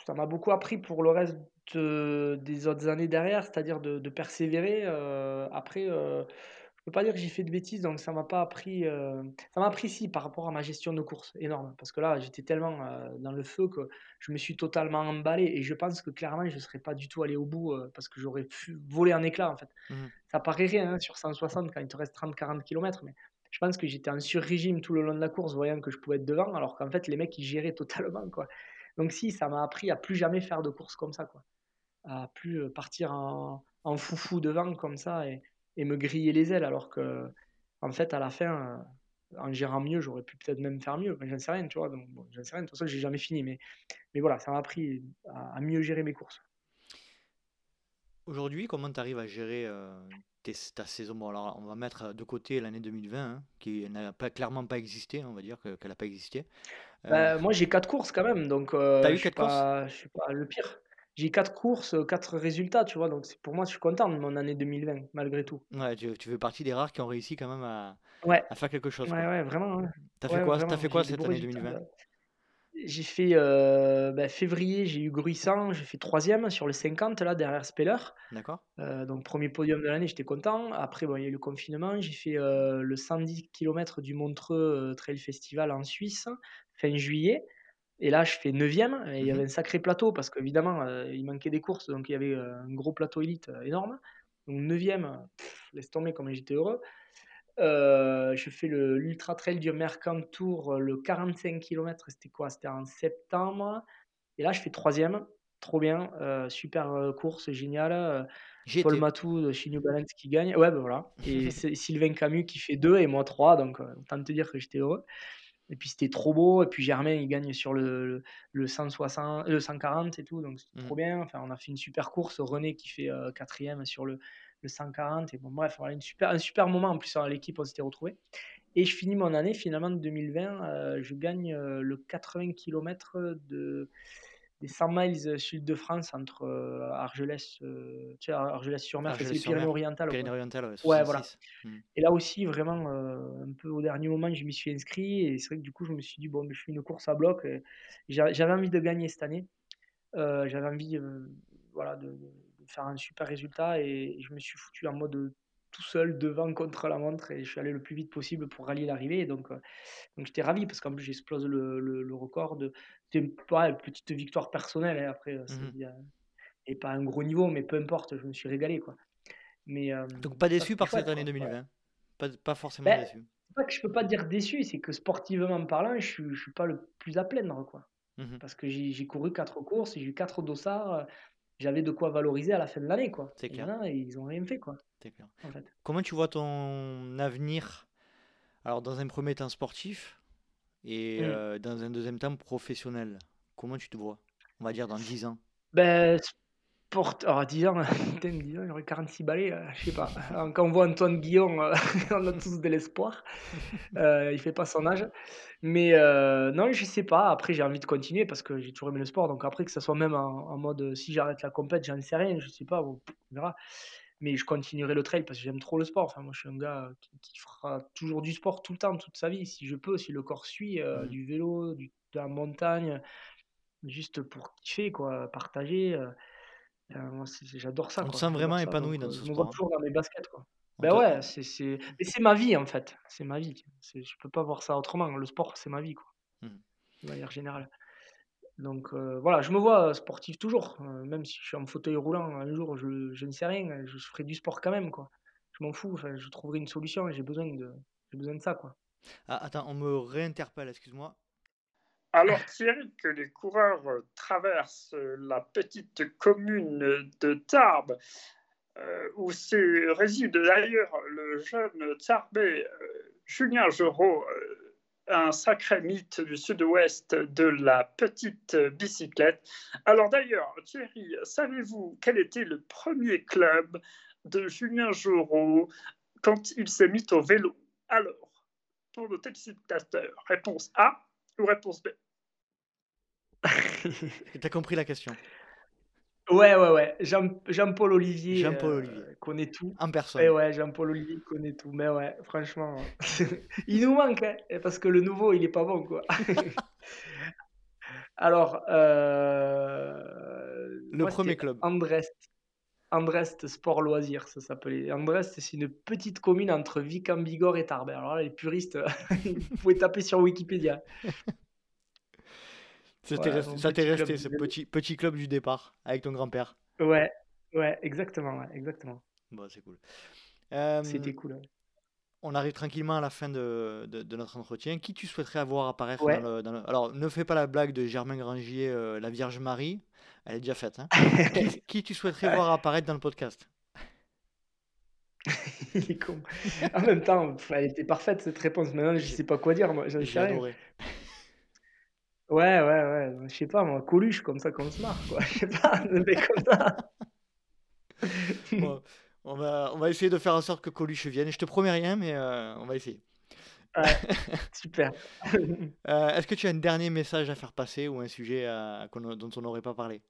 Ça m'a beaucoup appris pour le reste de- des autres années derrière, c'est-à-dire de, de persévérer. euh, après, euh, peux pas dire que j'ai fait de bêtises, donc ça m'a pas appris. euh, ça m'a appris si par rapport à ma gestion de course, énorme. Parce que là, j'étais tellement euh, dans le feu que je me suis totalement emballé et je pense que clairement, je serais pas du tout allé au bout euh, parce que j'aurais pu voler en éclats en fait. Mhm. Ça paraît rien hein, sur 160 quand il te reste 30-40 km, mais je pense que j'étais en sur-régime tout le long de la course, voyant que je pouvais être devant, alors qu'en fait, les mecs, ils géraient totalement, quoi. Donc si, ça m'a appris à plus jamais faire de course comme ça, quoi. À plus partir en, en foufou devant comme ça et, et me griller les ailes, alors que, en fait, à la fin, euh, en gérant mieux, j'aurais pu peut-être même faire mieux. J'en sais rien, tu vois. Donc, bon, j'en sais rien. De toute façon, j'ai jamais fini, mais, mais voilà, ça m'a appris à, à mieux gérer mes courses. Aujourd'hui, comment tu arrives à gérer euh, tes- ta saison? Bon, alors, on va mettre de côté l'année 2020, hein, qui n'a pas, clairement pas existé, on va dire que- qu'elle n'a pas existé. Euh, Bah, moi, j'ai quatre courses quand même, donc euh, T'as eu quatre courses? je suis pas le pire. J'ai quatre courses, euh, quatre résultats, tu vois. Donc pour moi, je suis content de mon année 2020, malgré tout. ouais, tu, tu fais partie des rares qui ont réussi quand même à, Ouais, à faire quelque chose. ouais, quoi. ouais, vraiment. hein. T'as fait Ouais, quoi, vraiment, fait quoi cette année résultats. 2020 là. J'ai fait euh, bah, février, j'ai eu Gruissant, j'ai fait troisième sur le 50 là derrière Speller. D'accord Euh, donc premier podium de l'année, j'étais content. Après, bon, il y a eu le confinement. J'ai fait euh, le 110 km du Montreux Trail Festival en Suisse, fin juillet. Et là, je fais 9e. Et il y avait Mhm. un sacré plateau parce qu'évidemment, euh, il manquait des courses. Donc il y avait euh, un gros plateau élite euh, énorme. Donc 9e, pff, laisse tomber comme j'étais heureux. Je fais l'Ultra Trail du Mercantour, le 45 km. C'était quoi? C'était en septembre. Et là, je fais troisième. Trop bien. super course, génial. Paul. Matou de chez New Balance qui gagne. Ouais, ben voilà. Et Sylvain Camus qui fait 2 et moi 3. Donc, autant te dire que j'étais heureux. Et puis, c'était trop beau. Et puis, Germain, il gagne sur le, le, le 160, le 140 et tout. Donc, c'était Mhm. trop bien. Enfin, on a fait une super course. René qui fait euh, quatrième sur le, le 140. Et bon, bref, voilà, une super, un super moment. En plus, à l'équipe, on s'était retrouvés. Et je finis mon année, finalement, de 2020. euh, je gagne euh, le 80 km de, des 100 miles sud de France entre euh, Argelès, euh, tu sais, Argelès-sur-Mer, enfin, c'est les Pyrénées-Orientales. quoi. Pyrénées-Orientales, ouais, Ouais, voilà. 66. Mhm. Et là aussi, vraiment, euh, un peu au dernier moment, je m'y suis inscrit. Et c'est vrai que du coup, je me suis dit, bon, je fais une course à bloc. J'avais envie de gagner cette année. Euh, J'avais envie euh, voilà, de, de faire un super résultat. Et je me suis foutu en mode euh, tout seul devant contre la montre. Et je suis allé le plus vite possible pour rallier l'arrivée. Et donc, euh, donc j'étais ravi parce qu'en plus, j'explose le, le, le record. de C'était ouais, une petite victoire personnelle. hein. Après, euh, y a- et pas un gros niveau, mais peu importe, je me suis régalé. Quoi. Mais, euh, Donc pas déçu par cette année quoi. Ouais. 2020 pas, pas forcément Ben, déçu. c'est pas que je peux pas dire déçu, c'est que sportivement parlant, je je suis pas le plus à plaindre, quoi. Mhm. Parce que j'ai couru quatre courses, j'ai eu quatre dossards, euh, j'avais de quoi valoriser à la fin de l'année, quoi. C'est Et clair. maintenant, ils ont rien fait, quoi, C'est clair. en fait. Comment tu vois ton avenir Alors, dans un premier temps sportif et Mm. euh, dans un deuxième temps professionnel? Comment tu te vois On va dire dans 10 ans? Ben, sport... Alors, 10 ans, putain, 10 ans, j'aurais 46 balais, euh, je sais pas. Alors, Quand on voit Antoine Guillon, euh, on a tous de l'espoir. Euh, il fait pas son âge. Mais euh, non, je sais pas. Après, j'ai envie de continuer parce que j'ai toujours aimé le sport. Donc après, que ce soit même en, en mode si j'arrête la compète, j'en sais rien, je sais pas, on verra. Mais je continuerai le trail parce que j'aime trop le sport. Enfin, moi, je suis un gars qui, qui fera toujours du sport tout le temps, toute sa vie, si je peux, si le corps suit, euh, Mhm. du vélo, du, de la montagne, juste pour kiffer, quoi, partager. euh, euh, j'adore ça. On quoi, sent vraiment épanoui dans euh, ce sport, hein. toujours dans mes baskets, quoi. On Ben ouais, c'est, c'est... Mais c'est ma vie en fait. C'est ma vie. Je peux pas voir ça autrement. Le sport, c'est ma vie, quoi. Mhm. De manière générale. Donc euh, voilà, je me vois sportif toujours. euh, même si je suis en fauteuil roulant, un jour, je, je ne sais rien. Je ferai du sport quand même, quoi. Je m'en fous. Enfin, je trouverai une solution. J'ai besoin de, j'ai besoin de ça, quoi. Ah, attends, on me réinterpelle, excuse-moi. Alors Thierry, que les coureurs euh, traversent la petite commune de Tarbes, euh, où se réside d'ailleurs le jeune Tarbais euh, Julien Geraud, euh, un sacré mythe du sud-ouest de la petite bicyclette. Alors d'ailleurs, Thierry, savez-vous quel était le premier club de Julien Geraud quand il s'est mis au vélo? Alors, pour nos téléspectateurs, réponse A ou réponse B? T'as compris la question Ouais, ouais, ouais. Jean, Jean-Paul Olivier. Jean-Paul euh, Olivier. connaît tout. en personne. Et ouais, Jean-Paul Olivier connaît tout. Mais ouais, franchement, il nous manque, hein, parce que le nouveau, il est pas bon, quoi. Alors, euh, Le moi, premier c'était club. Andrest. Andrest Sport Loisirs, ça s'appelait. Andrest, c'est une petite commune entre Vic en Bigorre et Tarbes. Alors là, les puristes, vous pouvez taper sur Wikipédia. Ça t'est Voilà, resté, ça t'est ce petit, petit club du départ avec ton grand-père. Ouais, ouais, exactement, ouais, exactement. Bon, c'est cool. Euh, C'était cool. ouais. on arrive tranquillement à la fin de, de- de notre entretien. Qui tu souhaiterais avoir apparaître Ouais. dans, le, dans le- Alors, ne fais pas la blague de Germain Grangier, euh, la Vierge Marie. Elle est déjà faite. hein. qui, qui tu souhaiterais voir apparaître dans le podcast? Il est con. En même temps, elle était parfaite cette réponse. Maintenant, je J'ai- sais pas quoi dire. Moi, j'en J'ai sais rien. adoré. Ouais, ouais, ouais. Je sais pas, moi, Coluche, comme ça qu'on se marre, quoi. Je sais pas, mec comme ça. Bon, on, va, on va essayer de faire en sorte que Coluche vienne. Je te promets rien, mais euh, on va essayer. Ouais, super. Euh, Est-ce que tu as un dernier message à faire passer ou un sujet à- qu'on- dont on n'aurait pas parlé?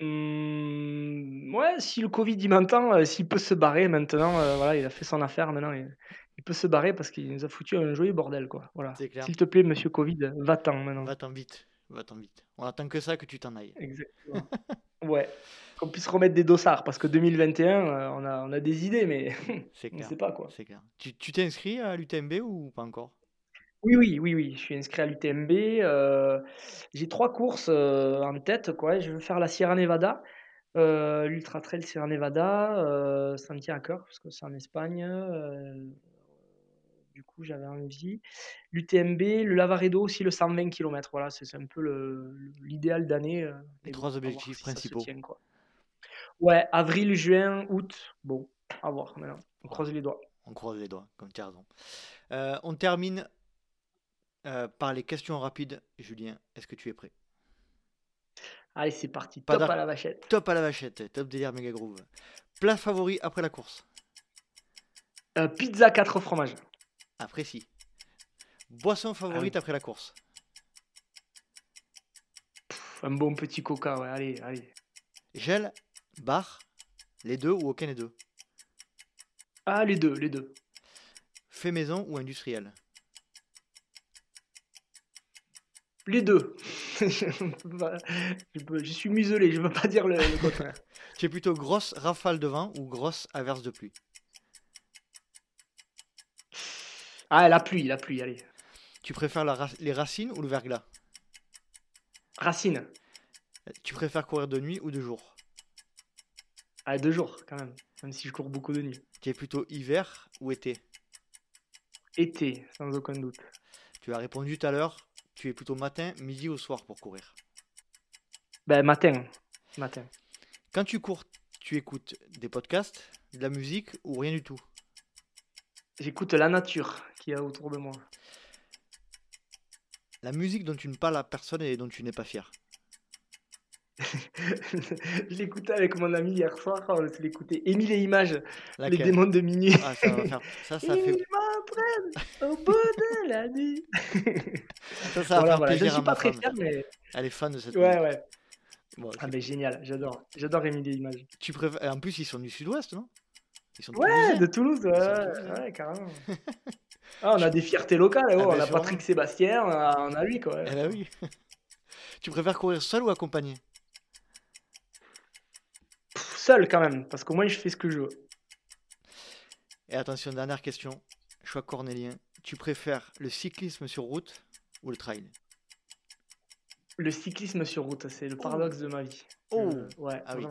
Hum, ouais, si le Covid il m'entend, euh, s'il peut se barrer maintenant, euh, voilà, il a fait son affaire maintenant, il, il peut se barrer parce qu'il nous a foutu un joli bordel, quoi. Voilà. S'il te plaît, monsieur Covid, va-t'en maintenant. Va-t'en vite. Va-t'en vite. On attend que ça, que tu t'en ailles. Exactement. Ouais. Qu'on puisse remettre des dossards parce que 2021, euh, on a, on a des idées, mais on clair. sait pas quoi. C'est clair. Tu tu t'es inscrit à l'UTMB ou pas encore? Oui, oui, oui, oui. Je suis inscrit à l'UTMB. euh, j'ai trois courses euh, en tête, quoi. Je veux faire la Sierra Nevada, euh, l'Ultra Trail Sierra Nevada, euh, ça me tient à cœur parce que c'est en Espagne. Du coup, j'avais envie. L'UTMB, le Lavaredo aussi, le 120 km. Voilà, c'est un peu l'idéal d'année. euh, Les trois bon, objectifs si principaux. tient, quoi. Ouais, avril, juin, août. Bon, à voir maintenant. On croise les doigts. On croise les doigts, comme tu as raison. Euh, on termine euh, par les questions rapides. Julien, est-ce que tu es prêt? Allez, c'est parti. Pas Top à la vachette. Top à la vachette, top délire méga groove. Plat favori après la course? Euh, pizza 4 fromages. Apprécie. Boisson favorite après la course Pff, Un bon petit coca, ouais, allez, allez. Gel, bar, les deux ou aucun des deux? Ah, les deux, les deux. Fait maison ou industriel? Les deux. je, peux- je suis muselé, je veux pas dire le, le contraire. Tu es plutôt grosse rafale de vent ou grosse averse de pluie? Ah, la pluie, la pluie, allez. Tu préfères la ra- les racines ou le verglas? Racine. Tu préfères courir de nuit ou de jour? Ah, deux jours, quand même. Même si je cours beaucoup de nuit. Tu es plutôt hiver ou été? Été, sans aucun doute. Tu as répondu tout à l'heure, tu es plutôt matin, midi ou soir pour courir? Ben, matin. Matin. Quand tu cours, tu écoutes des podcasts, de la musique ou rien du tout? J'écoute la nature qu'il y a autour de moi. La musique dont tu ne parles à personne et dont tu n'es pas fier. je l'écoutais avec mon ami hier soir. On écouté Émile et Images, les démons de minuit. Ah, ça va faire. Ça, ça Il fait. au bout de la nuit. Ça, ça va Voilà, faire voilà. Je plaisir suis pas très fier, mais Elle est fan de cette ouais, musique. ouais. Bon, Ah, mais génial, j'adore. J'adore Émile et Images. tu préfères... En plus, ils sont du sud-ouest, non? Ils sont Ouais, toulousains. de Toulouse, ouais, ouais, carrément. Ah, on a des fiertés locales, oh, Ah, on a. Patrick Sébastien, on a, on a lui, quoi. Eh ben oui. tu préfères courir seul ou accompagné? Pff, Seul quand même, parce qu'au moins je fais ce que je veux. Et attention, dernière question. Choix cornélien. Tu préfères le cyclisme sur route ou le trail? Le cyclisme sur route, c'est le paradoxe de ma vie. Oh. Euh, ouais, Ah oui.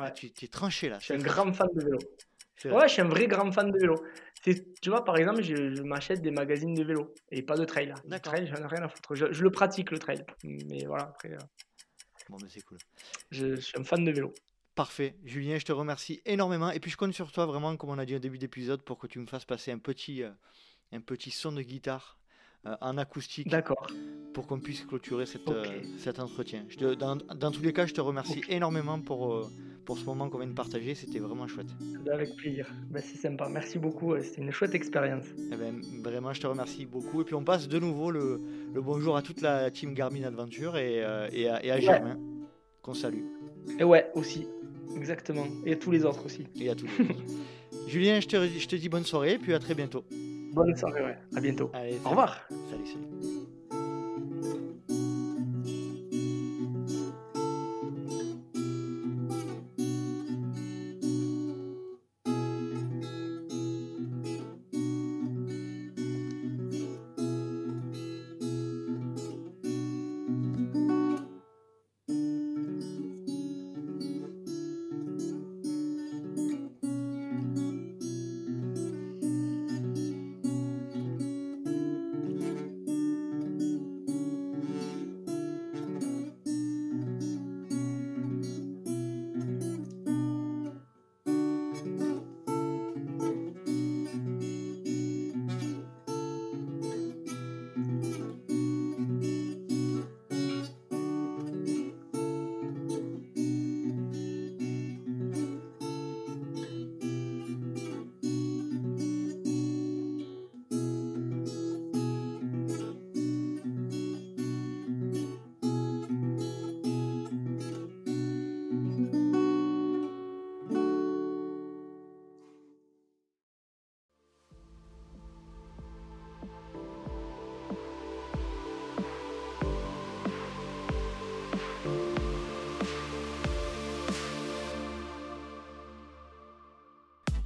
Ah, tu t'es tranché là. Je suis un grand fan de vélo. Ouais, je suis un vrai grand fan de vélo. Tu vois, par exemple, je, je m'achète des magazines de vélo et pas de trail. Le trail, j'en ai rien à foutre. Je, je le pratique, le trail. Mais voilà, après, euh, Bon, mais c'est cool. je, je suis un fan de vélo. Parfait. Julien, je te remercie énormément. Et puis, je compte sur toi vraiment, comme on a dit au début d'épisode, pour que tu me fasses passer un petit, euh, un petit son de guitare euh, en acoustique D'accord. pour qu'on puisse clôturer cette, euh, cet entretien. Je te- dans, dans tous les cas, je te remercie énormément pour, euh, pour ce moment qu'on vient de partager. C'était vraiment chouette. Avec plaisir. Ben, c'est sympa. Merci beaucoup. euh, C'était une chouette expérience. Eh ben, vraiment, je te remercie beaucoup. Et puis, on passe de nouveau le, le bonjour à toute la team Garmin Adventure et, euh, et à, et à Ouais. Germain, qu'on salue. Et ouais, aussi. Exactement. Et à tous les autres aussi. Et à tous les autres. Julien, je te, je te dis bonne soirée, puis à très bientôt. Bonne soirée, ouais. À bientôt. Allez, Au revoir. Salut, salut.